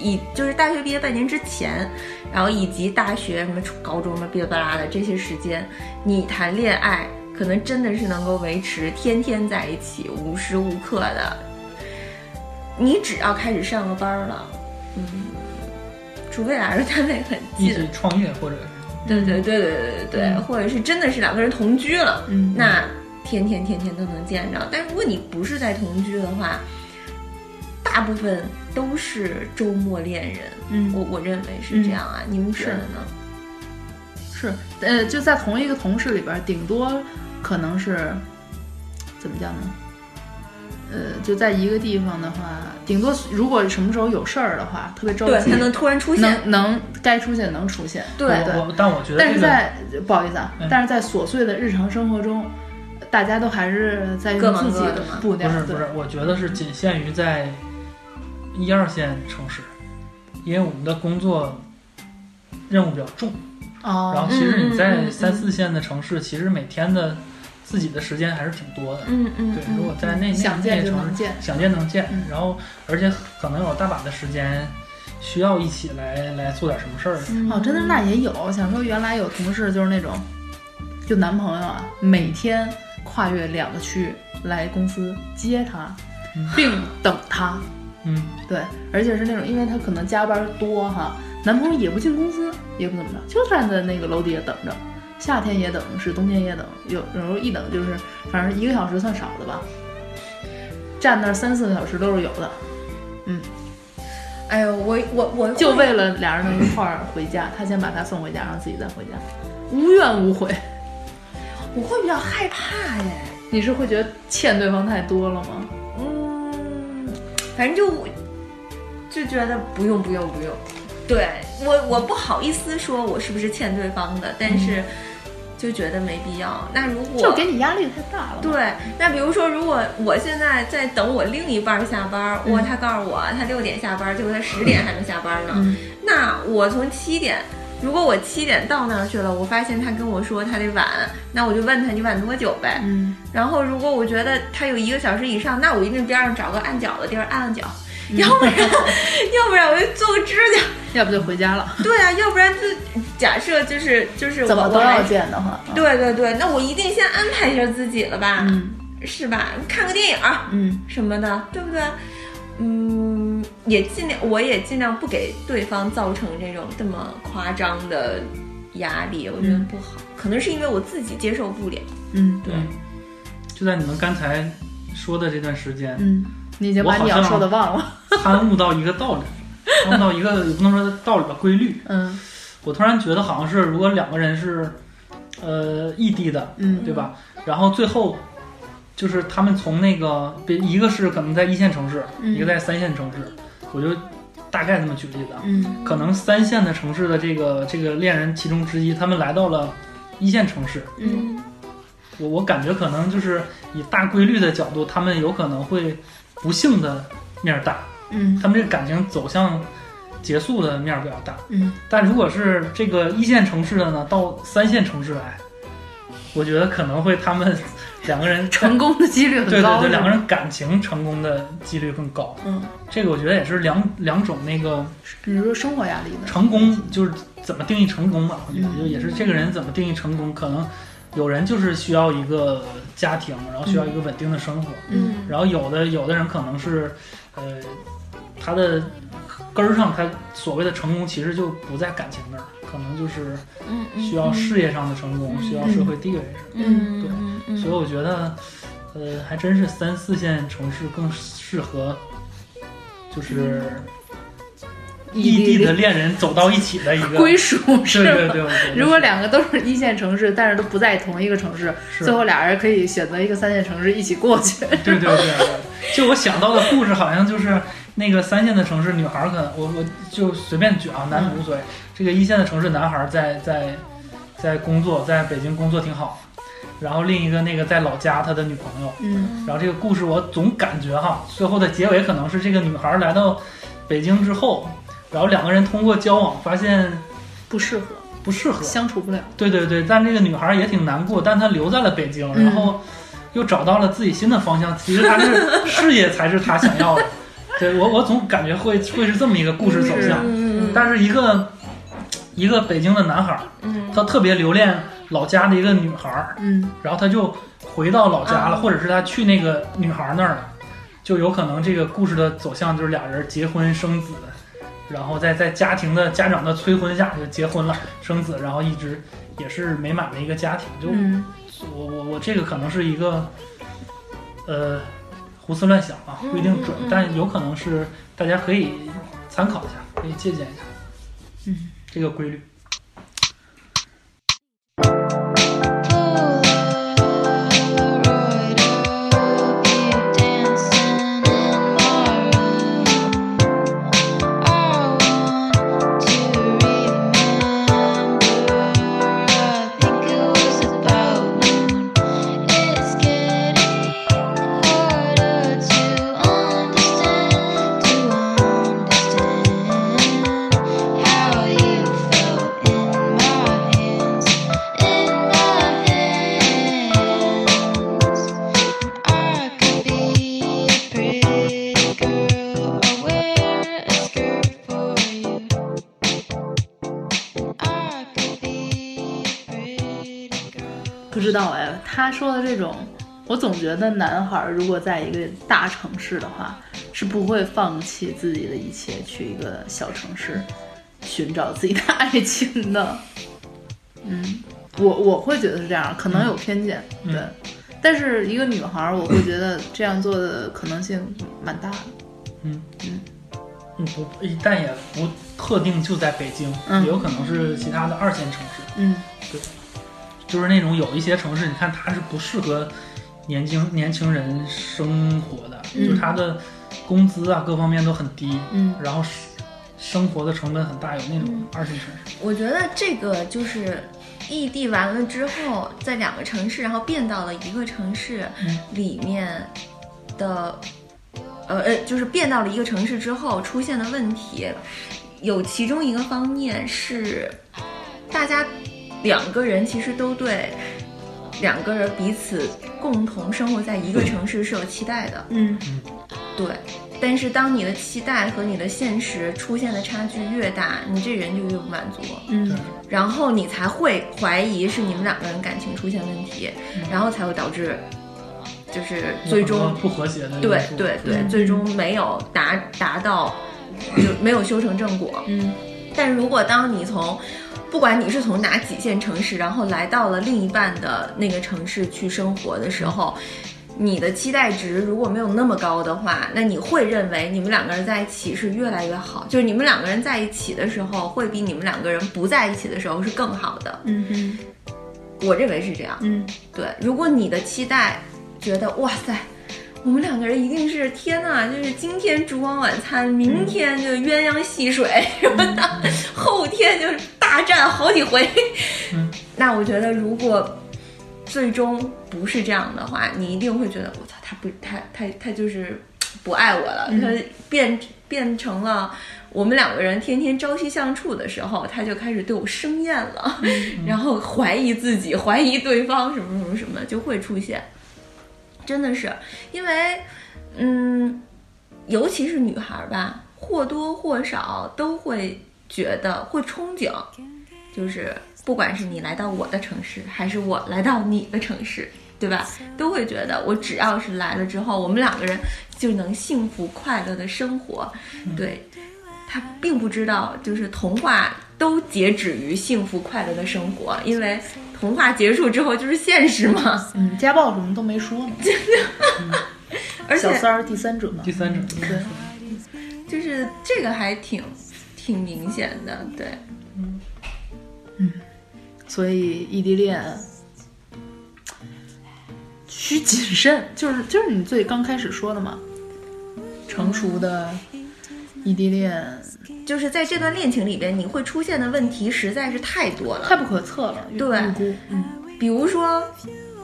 以就是大学毕业半年之前，然后以及大学什么初高中什么哔哩吧啦的这些时间，你谈恋爱可能真的是能够维持天天在一起，无时无刻的。你只要开始上个班儿了，嗯，除非俩人单位很近一起，创业或者是。对对对对对对对，嗯。或者是真的是两个人同居了，嗯。那天天天天都能见着。但如果你不是在同居的话，大部分都是周末恋人。嗯我我认为是这样啊，你们觉得呢？是，呃，就在同一个同事里边儿，顶多可能是怎么讲呢？呃，就在一个地方的话，顶多如果什么时候有事儿的话，特别着对，急，它能突然出现。能能该出现能出现，对对。我，但我觉得这个但是在不好意思啊嗯，但是在琐碎的日常生活中，大家都还是在各忙用自己各的嘛步调，不是不是，我觉得是仅限于在一二线城市，因为我们的工作任务比较重。哦，然后其实你在嗯三四线的城市，其实每天的自己的时间还是挺多的。嗯嗯，对，嗯如果在那些城市就能见想见能见嗯，然后而且可能有大把的时间需要一起来来做点什么事儿。哦，真的那也有。想说原来有同事就是那种，就男朋友啊，每天跨越两个区来公司接他，并等他。嗯，对，而且是那种，因为他可能加班多哈，男朋友也不进公司，也不怎么着，就站在那个楼底下等着，夏天也等，是冬天也等，有有时候一等就是，反正一个小时算少的吧，站那儿三四个小时都是有的，嗯。哎呦，我我我就为了俩人能一块儿回家，他先把他送回家，然后自己再回家，无怨无悔。我会比较害怕耶。你是会觉得欠对方太多了吗？嗯，反正就就觉得不用不用不用。对我我不好意思说我是不是欠对方的，但是就觉得没必要。那如果就给你压力太大了。，对，那比如说，如果我现在在等我另一半儿下班儿，嗯，他告诉我他六点下班儿，结果他十点还没下班呢，嗯那我从七点，如果我七点到那儿去了，我发现他跟我说他得晚，那我就问他你晚多久呗。嗯，然后如果我觉得他有一个小时以上，那我一定边上找个按脚的地儿按按脚，要不然 要不然我就做个指甲。要不就回家了。对啊，要不然就假设就是就是怎么都我我还要见的话，对对对，那我一定先安排一下自己了吧，嗯是吧？看个电影儿嗯什么的，对不对？嗯，也尽量，我也尽量不给对方造成这种这么夸张的压力，我觉得嗯不好。可能是因为我自己接受不了。嗯对，就在你们刚才说的这段时间，嗯，你已经把你要说的忘了。参悟到一个道理，参悟到一个也不能说道理吧，规律。嗯我突然觉得好像是，如果两个人是呃异地的，嗯对吧？然后最后就是他们从那个，别一个是可能在一线城市，嗯。一个在三线城市，我就大概这么举例子啊。嗯。可能三线的城市的这个这个恋人其中之一，他们来到了一线城市，嗯。我我感觉可能就是以大规律的角度，他们有可能会不幸的面儿大，嗯。他们这个感情走向结束的面儿比较大。嗯。但如果是这个一线城市的呢，到三线城市来，我觉得可能会他们两个人 成功的几率很高。对对对，两个人感情成功的几率更高。嗯，这个我觉得也是两两种那个比如说生活压力的。成功，就是怎么定义成功吧？我觉得也是这个人怎么定义成功，可能有人就是需要一个家庭，然后需要一个稳定的生活，嗯然后有的有的人可能是，呃，他的根儿上，他所谓的成功其实就不在感情那儿，可能就是需要事业上的成功，需要社会地位上。嗯对嗯嗯，所以我觉得，呃，还真是三四线城市更适合，就是异地的恋人走到一起的一个归属是对对？对对。如果两个都是一线城市，但是都不在同一个城市，最后俩人可以选择一个三线城市一起过去。对对对对，就我想到的故事好像就是那个三线的城市女孩儿可能我我就随便举啊，男女无所谓。这个一线的城市男孩儿在在在工作，在北京工作挺好，然后另一个那个在老家他的女朋友，嗯然后这个故事我总感觉哈，最后的结尾可能是这个女孩儿来到北京之后，然后两个人通过交往发现不适合，不适合，相处不了。对对对，但这个女孩儿也挺难过，但她留在了北京，嗯然后又找到了自己新的方向。其实她是 事业才是她想要的。对我，我总感觉会会是这么一个故事走向。但是一个一个北京的男孩他特别留恋老家的一个女孩儿，嗯然后他就回到老家了，啊或者是他去那个女孩儿那儿了，就有可能这个故事的走向就是俩人结婚生子，然后在在家庭的家长的催婚下就结婚了生子，然后一直也是美满的一个家庭。就、嗯我我我这个可能是一个呃胡思乱想啊，不一定准，但有可能是大家可以参考一下，可以借鉴一下嗯，这个规律。他说的这种，我总觉得男孩儿如果在一个大城市的话，是不会放弃自己的一切去一个小城市寻找自己的爱情的。嗯，我我会觉得是这样，可能有偏见，嗯对。但是一个女孩儿，我会觉得这样做的可能性蛮大的。嗯嗯，嗯不，但也不特定就在北京，嗯也有可能是其他的二线城市。嗯就是那种有一些城市，你看它是不适合年轻年轻人生活的，嗯就是它的工资啊各方面都很低，嗯。然后生生活的成本很大，有那种二线城市。我觉得这个就是异地完了之后，在两个城市，然后变到了一个城市嗯。里面的，呃呃，就是变到了一个城市之后出现的问题，有其中一个方面是大家两个人其实都对两个人彼此共同生活在一个城市是有期待的，嗯。对。但是当你的期待和你的现实出现的差距越大，你这人就越不满足。嗯。然后你才会怀疑是你们两个人感情出现问题，然后才会导致，就是最终不和谐的因对对对，嗯。最终没有达达到，就没有修成正果。嗯。但如果当你从不管你是从哪几线城市，然后来到了另一半的那个城市去生活的时候，你的期待值如果没有那么高的话，那你会认为你们两个人在一起是越来越好，就是你们两个人在一起的时候，会比你们两个人不在一起的时候是更好的。嗯哼我认为是这样。嗯对，如果你的期待觉得哇塞，我们两个人一定是天呐，就是今天烛光晚餐，明天就鸳鸯戏水什么的，后天就是大战好几回。嗯 那我觉得如果最终不是这样的话，你一定会觉得我操，他不，他他他就是不爱我了，嗯他变变成了。我们两个人天天朝夕相处的时候，他就开始对我生厌了，然后怀疑自己，怀疑对方，什么什么什么就会出现。真的是，因为，嗯，尤其是女孩儿吧，或多或少都会觉得会憧憬，就是不管是你来到我的城市，还是我来到你的城市，对吧？都会觉得我只要是来了之后，我们两个人就能幸福快乐的生活。对他并不知道，就是童话都截止于幸福快乐的生活，因为童话结束之后就是现实嘛。嗯，家暴什么都没说呢。而且小三儿第三者嘛第。三者，对就是这个还挺挺明显的，对。嗯。所以异地恋需谨慎，就是就是你最刚开始说的嘛，成熟的异地恋。就是在这段恋情里边，你会出现的问题实在是太多了。太不可测了，对，嗯。比如说，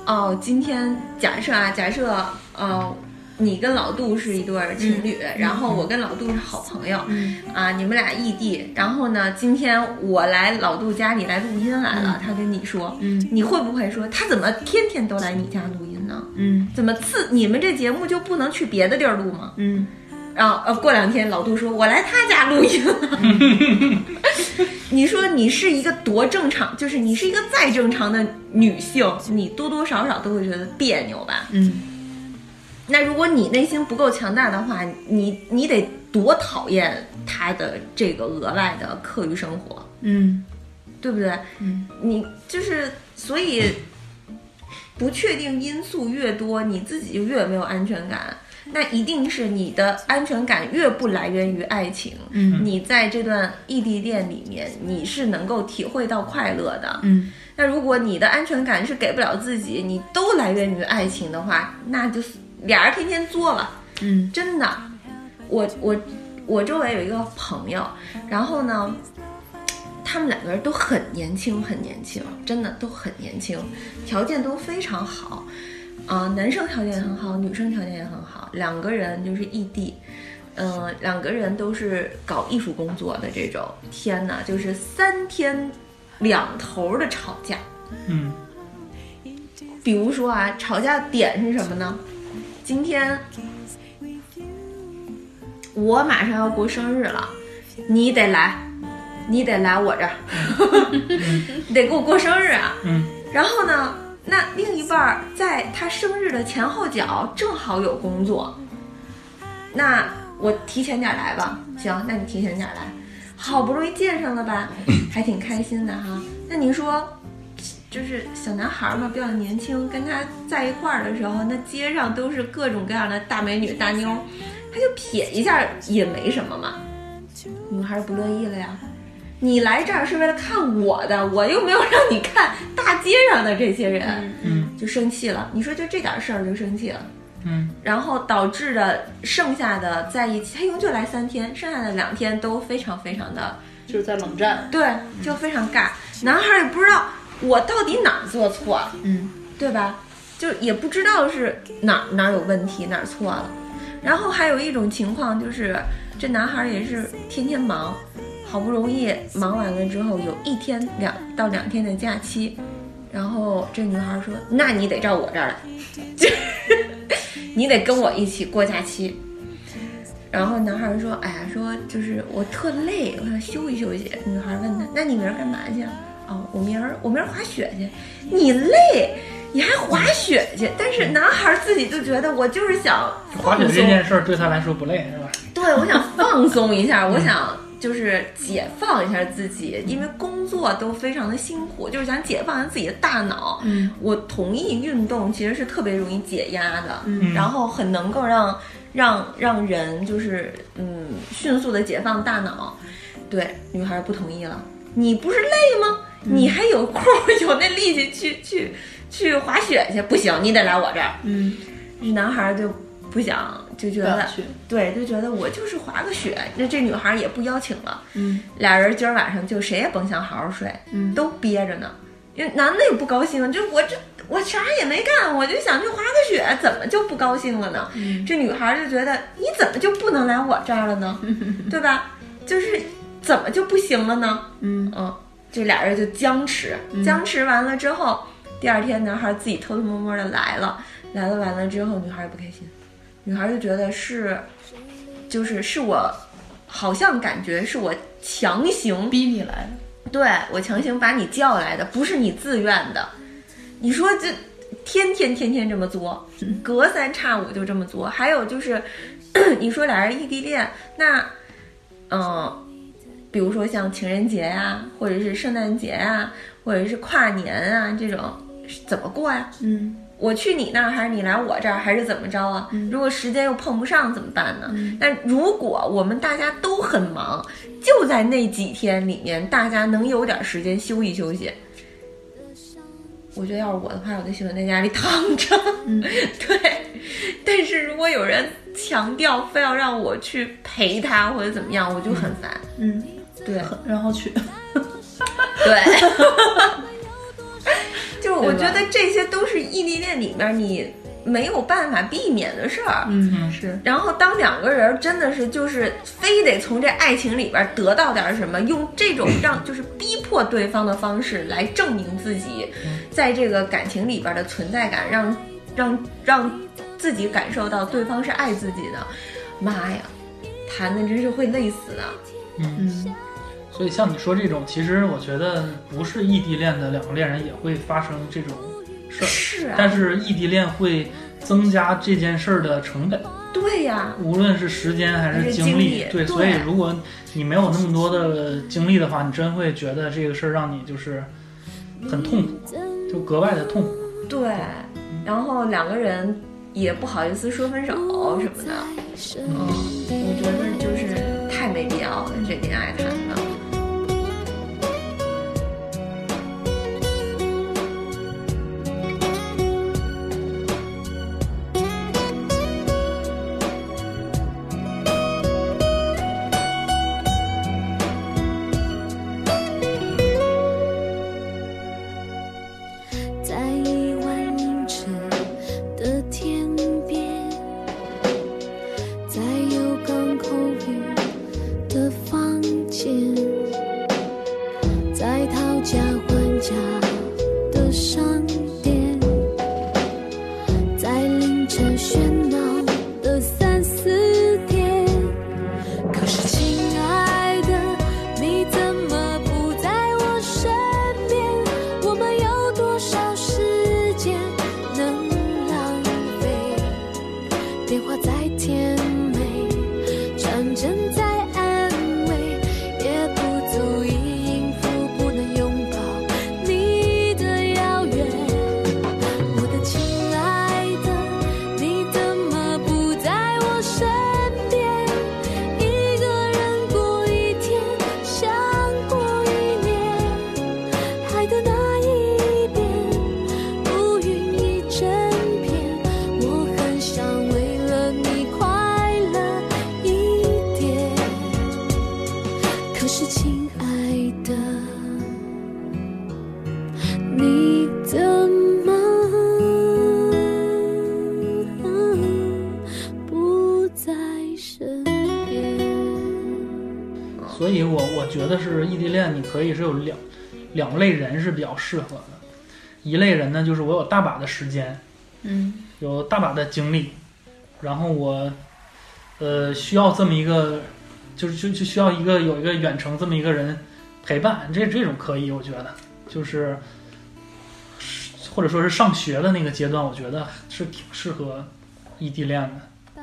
哦，今天假设啊，假设呃，你跟老杜是一对儿情侣，然后我跟老杜是好朋友，嗯啊，你们俩异地，然后呢，今天我来老杜家里来录音来了，他跟你说，嗯你会不会说他怎么天天都来你家录音呢？嗯怎么次你们这节目就不能去别的地儿录吗？嗯然后呃，过两天老杜说我来他家录音了。你说你是一个多正常，就是你是一个再正常的女性，你多多少少都会觉得别扭吧？嗯那如果你内心不够强大的话，你你得多讨厌他的这个额外的课余生活，嗯对不对？嗯你就是所以不确定因素越多，你自己就越没有安全感。那一定是你的安全感越不来源于爱情，嗯你在这段异地恋里面，你是能够体会到快乐的。嗯那如果你的安全感是给不了自己，你都来源于爱情的话，那就是俩人天天作吧。嗯真的，我我我周围有一个朋友，然后呢，他们两个人都很年轻，很年轻，真的都很年轻，条件都非常好，啊、男生条件也很好，女生条件也很好，两个人就是异地。嗯、两个人都是搞艺术工作的这种，天哪，就是三天两头的吵架。嗯比如说啊，吵架点是什么呢？今天我马上要过生日了，你得来，你得来我这儿，你得给我过生日啊。嗯然后呢，那另一半在他生日的前后脚正好有工作，那我提前点来吧。行，那你提前点来，好不容易见上了吧，还挺开心的哈。那你说，就是小男孩儿嘛，比较年轻，跟他在一块儿的时候，那街上都是各种各样的大美女、大妞儿，他就瞥一下也没什么嘛。女孩儿不乐意了呀。你来这儿是为了看我的，我又没有让你看大街上的这些人，嗯就生气了。你说就这点事儿就生气了，嗯然后导致的剩下的在一起，他一共就来三天，剩下的两天都非常非常的就是在冷战。对，就非常尬。男孩儿也不知道我到底哪儿做错了，嗯，对吧？就也不知道是哪儿哪儿有问题，哪儿错了。然后还有一种情况就是，这男孩儿也是天天忙，好不容易忙完了之后，有一天两到两天的假期，然后这女孩儿说：“那你得照我这儿来，就 是你得跟我一起过假期。”然后男孩儿说：“哎呀，说就是我特累，我想休息休息。”女孩儿问他：“那你明儿干嘛去啊？”哦，我明儿我明儿滑雪去。你累，你还滑雪去？但是男孩儿自己就觉得我就是想滑雪，这件事儿对他来说不累，是吧？对我想放松一下，我想就是解放一下自己，因为工作都非常的辛苦，就是想解放一下自己的大脑。嗯，我同意运动其实是特别容易解压的，嗯然后很能够让让让人就是嗯迅速的解放大脑。对，女孩不同意了，你不是累吗？你还有空有那力气去 去去滑雪去？不行，你得来我这儿。嗯，这男孩就不想，就觉得对，就觉得我就是滑个雪。那这女孩也不邀请了，嗯俩人今儿晚上就谁也甭想好好睡，嗯都憋着呢。因为男的也不高兴，就我这我啥也没干，我就想去滑个雪，怎么就不高兴了呢？嗯这女孩就觉得你怎么就不能来我这儿了呢？对吧？就是怎么就不行了呢？嗯嗯，就俩人就僵持，僵持完了之后，第二天男孩自己偷偷摸摸的来了，来了完了之后，女孩也不开心，女孩就觉得是，就是是我，好像感觉是我强行逼你来的。对我强行把你叫来的，不是你自愿的。你说这天天天天这么作，隔三差五就这么作。还有就是，你说俩人异地恋，那，嗯、比如说像情人节呀、或者是圣诞节啊、或者是跨年啊这种，怎么过呀？嗯我去你那儿，还是你来我这儿，还是怎么着啊？如果时间又碰不上怎么办呢？那如果我们大家都很忙，就在那几天里面，大家能有点时间休息休息。我觉得要是我的话，我就喜欢在家里躺着。嗯 对，但是如果有人强调非要让我去陪他或者怎么样，我就很烦。嗯，对，然后去。对，就是我觉得这些都是异地恋里面你没有办法避免的事儿。嗯，是。然后当两个人真的是就是非得从这爱情里边得到点什么，用这种让就是逼迫对方的方式来证明自己在这个感情里边的存在感，让让让自己感受到对方是爱自己的。妈呀，谈的真是会累死的。嗯所以像你说这种，其实我觉得不是异地恋的两个恋人也会发生这种事儿，是啊，但是异地恋会增加这件事儿的成本，对呀、无论是时间还还是精精力对，对所以如果你没有那么多的精力的话，你真会觉得这个事儿让你就是很痛苦，就格外的痛苦。对，然后两个人也不好意思说分手什么的，嗯，我觉得就是太没必要了，这恋爱谈的。两类人是比较适合的。一类人呢，就是我有大把的时间，嗯有大把的精力，然后我呃需要这么一个，就是就就需要一个有一个远程这么一个人陪伴，这这种可以，我觉得就是或者说是上学的那个阶段，我觉得是挺适合异地恋的。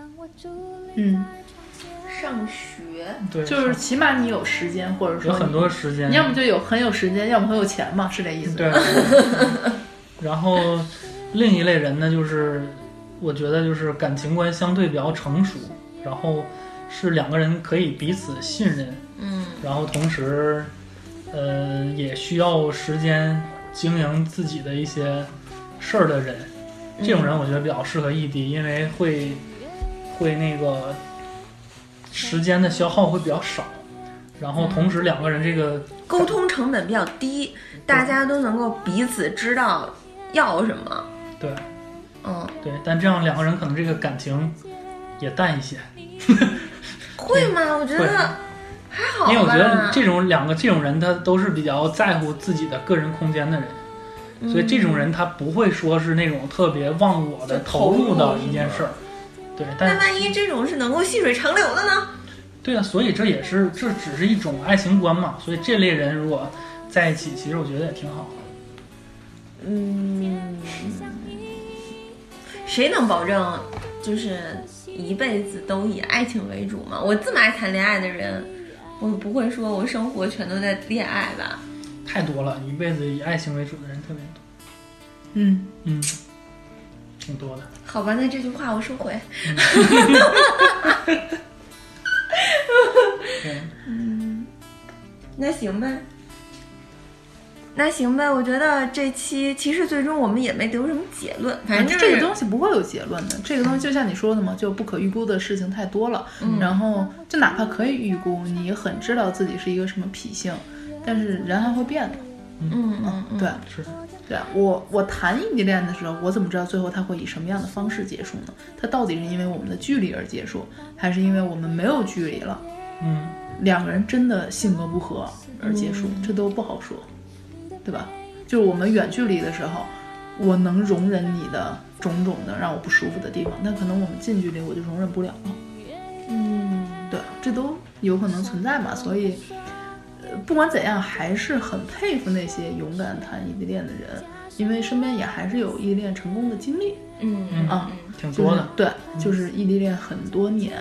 嗯，上学，对，就是起码你有时间，或者说有很多时间，你要么就有很有时间，要么很有钱嘛，是这意思。对。然后另一类人呢，就是我觉得就是感情观相对比较成熟，然后是两个人可以彼此信任，嗯然后同时，呃，也需要时间经营自己的一些事儿的人，这种人我觉得比较适合异地，因为会会那个时间的消耗会比较少，然后同时两个人这个 沟通成本比较低，大家都能够彼此知道要什么。对嗯，对，但这样两个人可能这个感情也淡一些，会吗？我觉得还好吧。因为我觉得这种两个这种人他都是比较在乎自己的个人空间的人。所以这种人他不会说是那种特别忘我的投入投入到一件事儿，对，那但万一这种是能够细水长流的呢？对啊，所以这也是这只是一种爱情观嘛，所以这类人如果在一起，其实我觉得也挺好的。嗯，谁能保证就是一辈子都以爱情为主嘛？我这么爱谈恋爱的人，我不会说我生活全都在恋爱吧？太多了，一辈子以爱情为主的人特别多，嗯，嗯，挺多的。好吧，那这句话我收回。嗯，那行呗，那行呗。我觉得这期其实最终我们也没得出什么结论，反正、就是、这个东西不会有结论的。这个东西就像你说的嘛，就不可预估的事情太多了。嗯然后就哪怕可以预估，你很知道自己是一个什么脾性，但是人还会变的。嗯嗯嗯，对，是的，对啊，我我谈异地恋的时候，我怎么知道最后他会以什么样的方式结束呢？他到底是因为我们的距离而结束，还是因为我们没有距离了，嗯，两个人真的性格不合而结束？这都不好说，对吧？就是我们远距离的时候，我能容忍你的种种的让我不舒服的地方，但可能我们近距离我就容忍不了了。嗯，对，这都有可能存在嘛，所以，呃，不管怎样，还是很佩服那些勇敢谈异地恋的人，因为身边也还是有异地恋成功的经历嗯嗯啊，挺多的。就是对，就是异地恋很多年，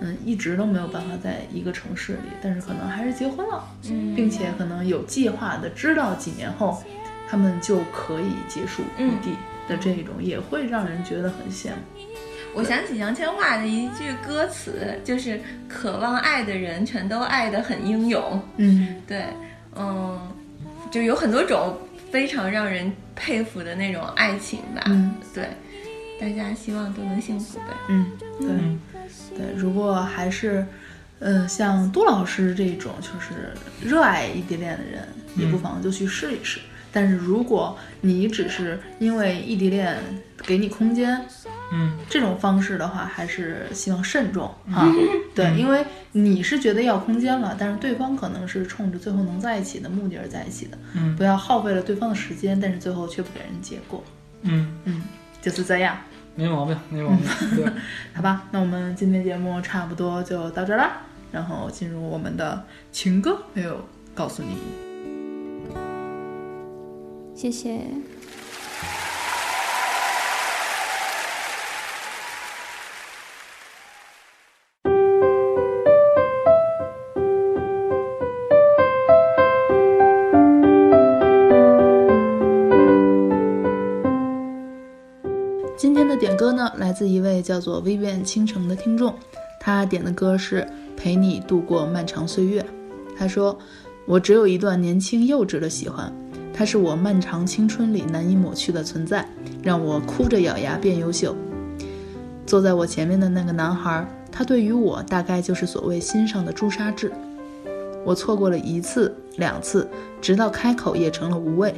嗯，一直都没有办法在一个城市里，但是可能还是结婚了，嗯并且可能有计划的知道几年后他们就可以结束异地的这种，也会让人觉得很羡慕。我想起杨千嬅的一句歌词，就是“渴望爱的人全都爱得很英勇”。嗯对，嗯，就有很多种非常让人佩服的那种爱情吧。嗯对，大家希望都能幸福呗。嗯，对。嗯对，如果还是，呃，像杜老师这种就是热爱异地恋的人，也不妨就去试一试。但是如果你只是因为异地恋给你空间嗯这种方式的话，还是希望慎重啊。对，因为你是觉得要空间了，但是对方可能是冲着最后能在一起的目的而在一起的，嗯不要耗费了对方的时间，但是最后却不给人结果。嗯，嗯，就是这样。没毛病，没毛病。对，好吧，那我们今天节目差不多就到这儿啦，然后进入我们的情歌没有告诉你。谢谢。呢，来自一位叫做微愿倾城的听众，他点的歌是《陪你度过漫长岁月》。他说：“我只有一段年轻幼稚的喜欢，它是我漫长青春里难以抹去的存在，让我哭着咬牙变优秀。坐在我前面的那个男孩，他对于我大概就是所谓心上的朱砂痣。我错过了一次、两次，直到开口也成了无味。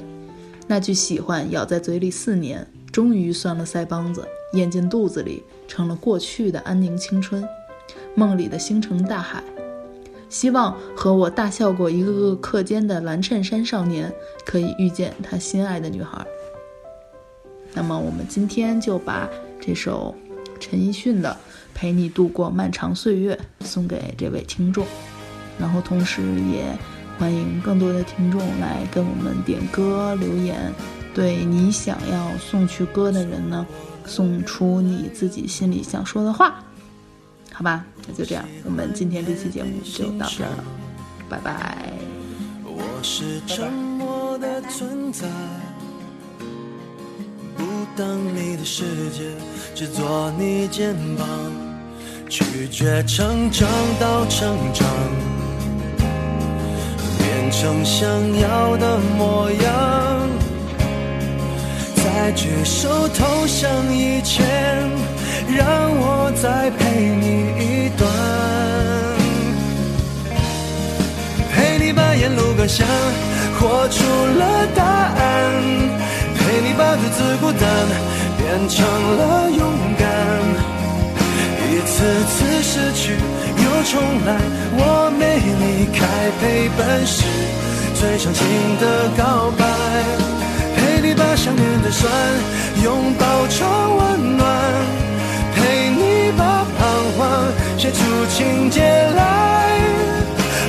那句喜欢咬在嘴里四年，终于酸了腮帮子，咽进肚子里，成了过去的安宁青春，梦里的星辰大海。希望和我大笑过一个个课间的蓝衬衫少年可以遇见他心爱的女孩。那么我们今天就把这首陈奕迅的《陪你度过漫长岁月》送给这位听众，然后同时也欢迎更多的听众来跟我们点歌留言，对你想要送去歌的人呢，送出你自己心里想说的话，好吧？那就这样，我们今天这期节目就到这儿了，拜拜。我是沉默的存在，不当你的世界，只做你肩膀，拒绝成长到成长，变成想要的模样，在举手投降以前，让我再陪你一段。陪你把沿路感想活出了答案，陪你把独自孤单变成了勇敢。一次次失去又重来，我没离开，陪伴是最长情的告白。想念的酸拥抱成温暖，陪你把彷徨写出情节来。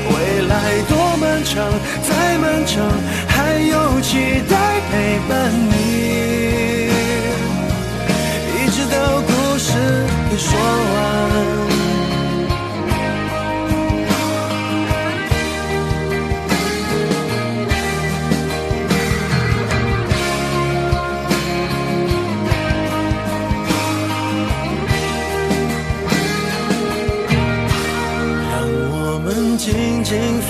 未来多漫长，再漫长，还有期待陪伴你，一直到故事给说完。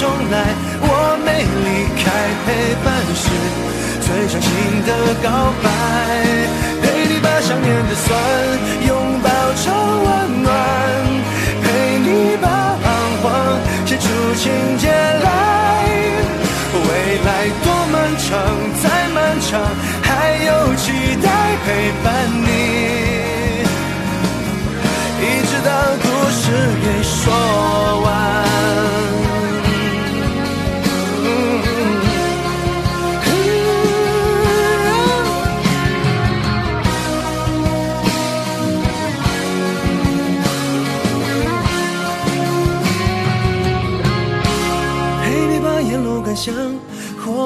重来，我没离开，陪伴是最长情的告白。陪你把想念的酸拥抱成温暖，陪你把彷徨写出情节来。未来多漫长，再漫长，还有期待陪伴你。一直到故事给说完。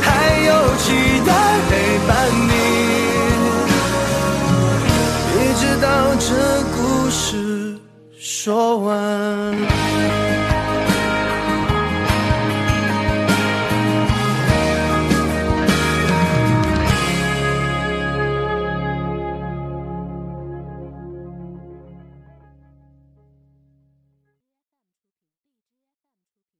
还有期待陪伴你。一直到这故事说完。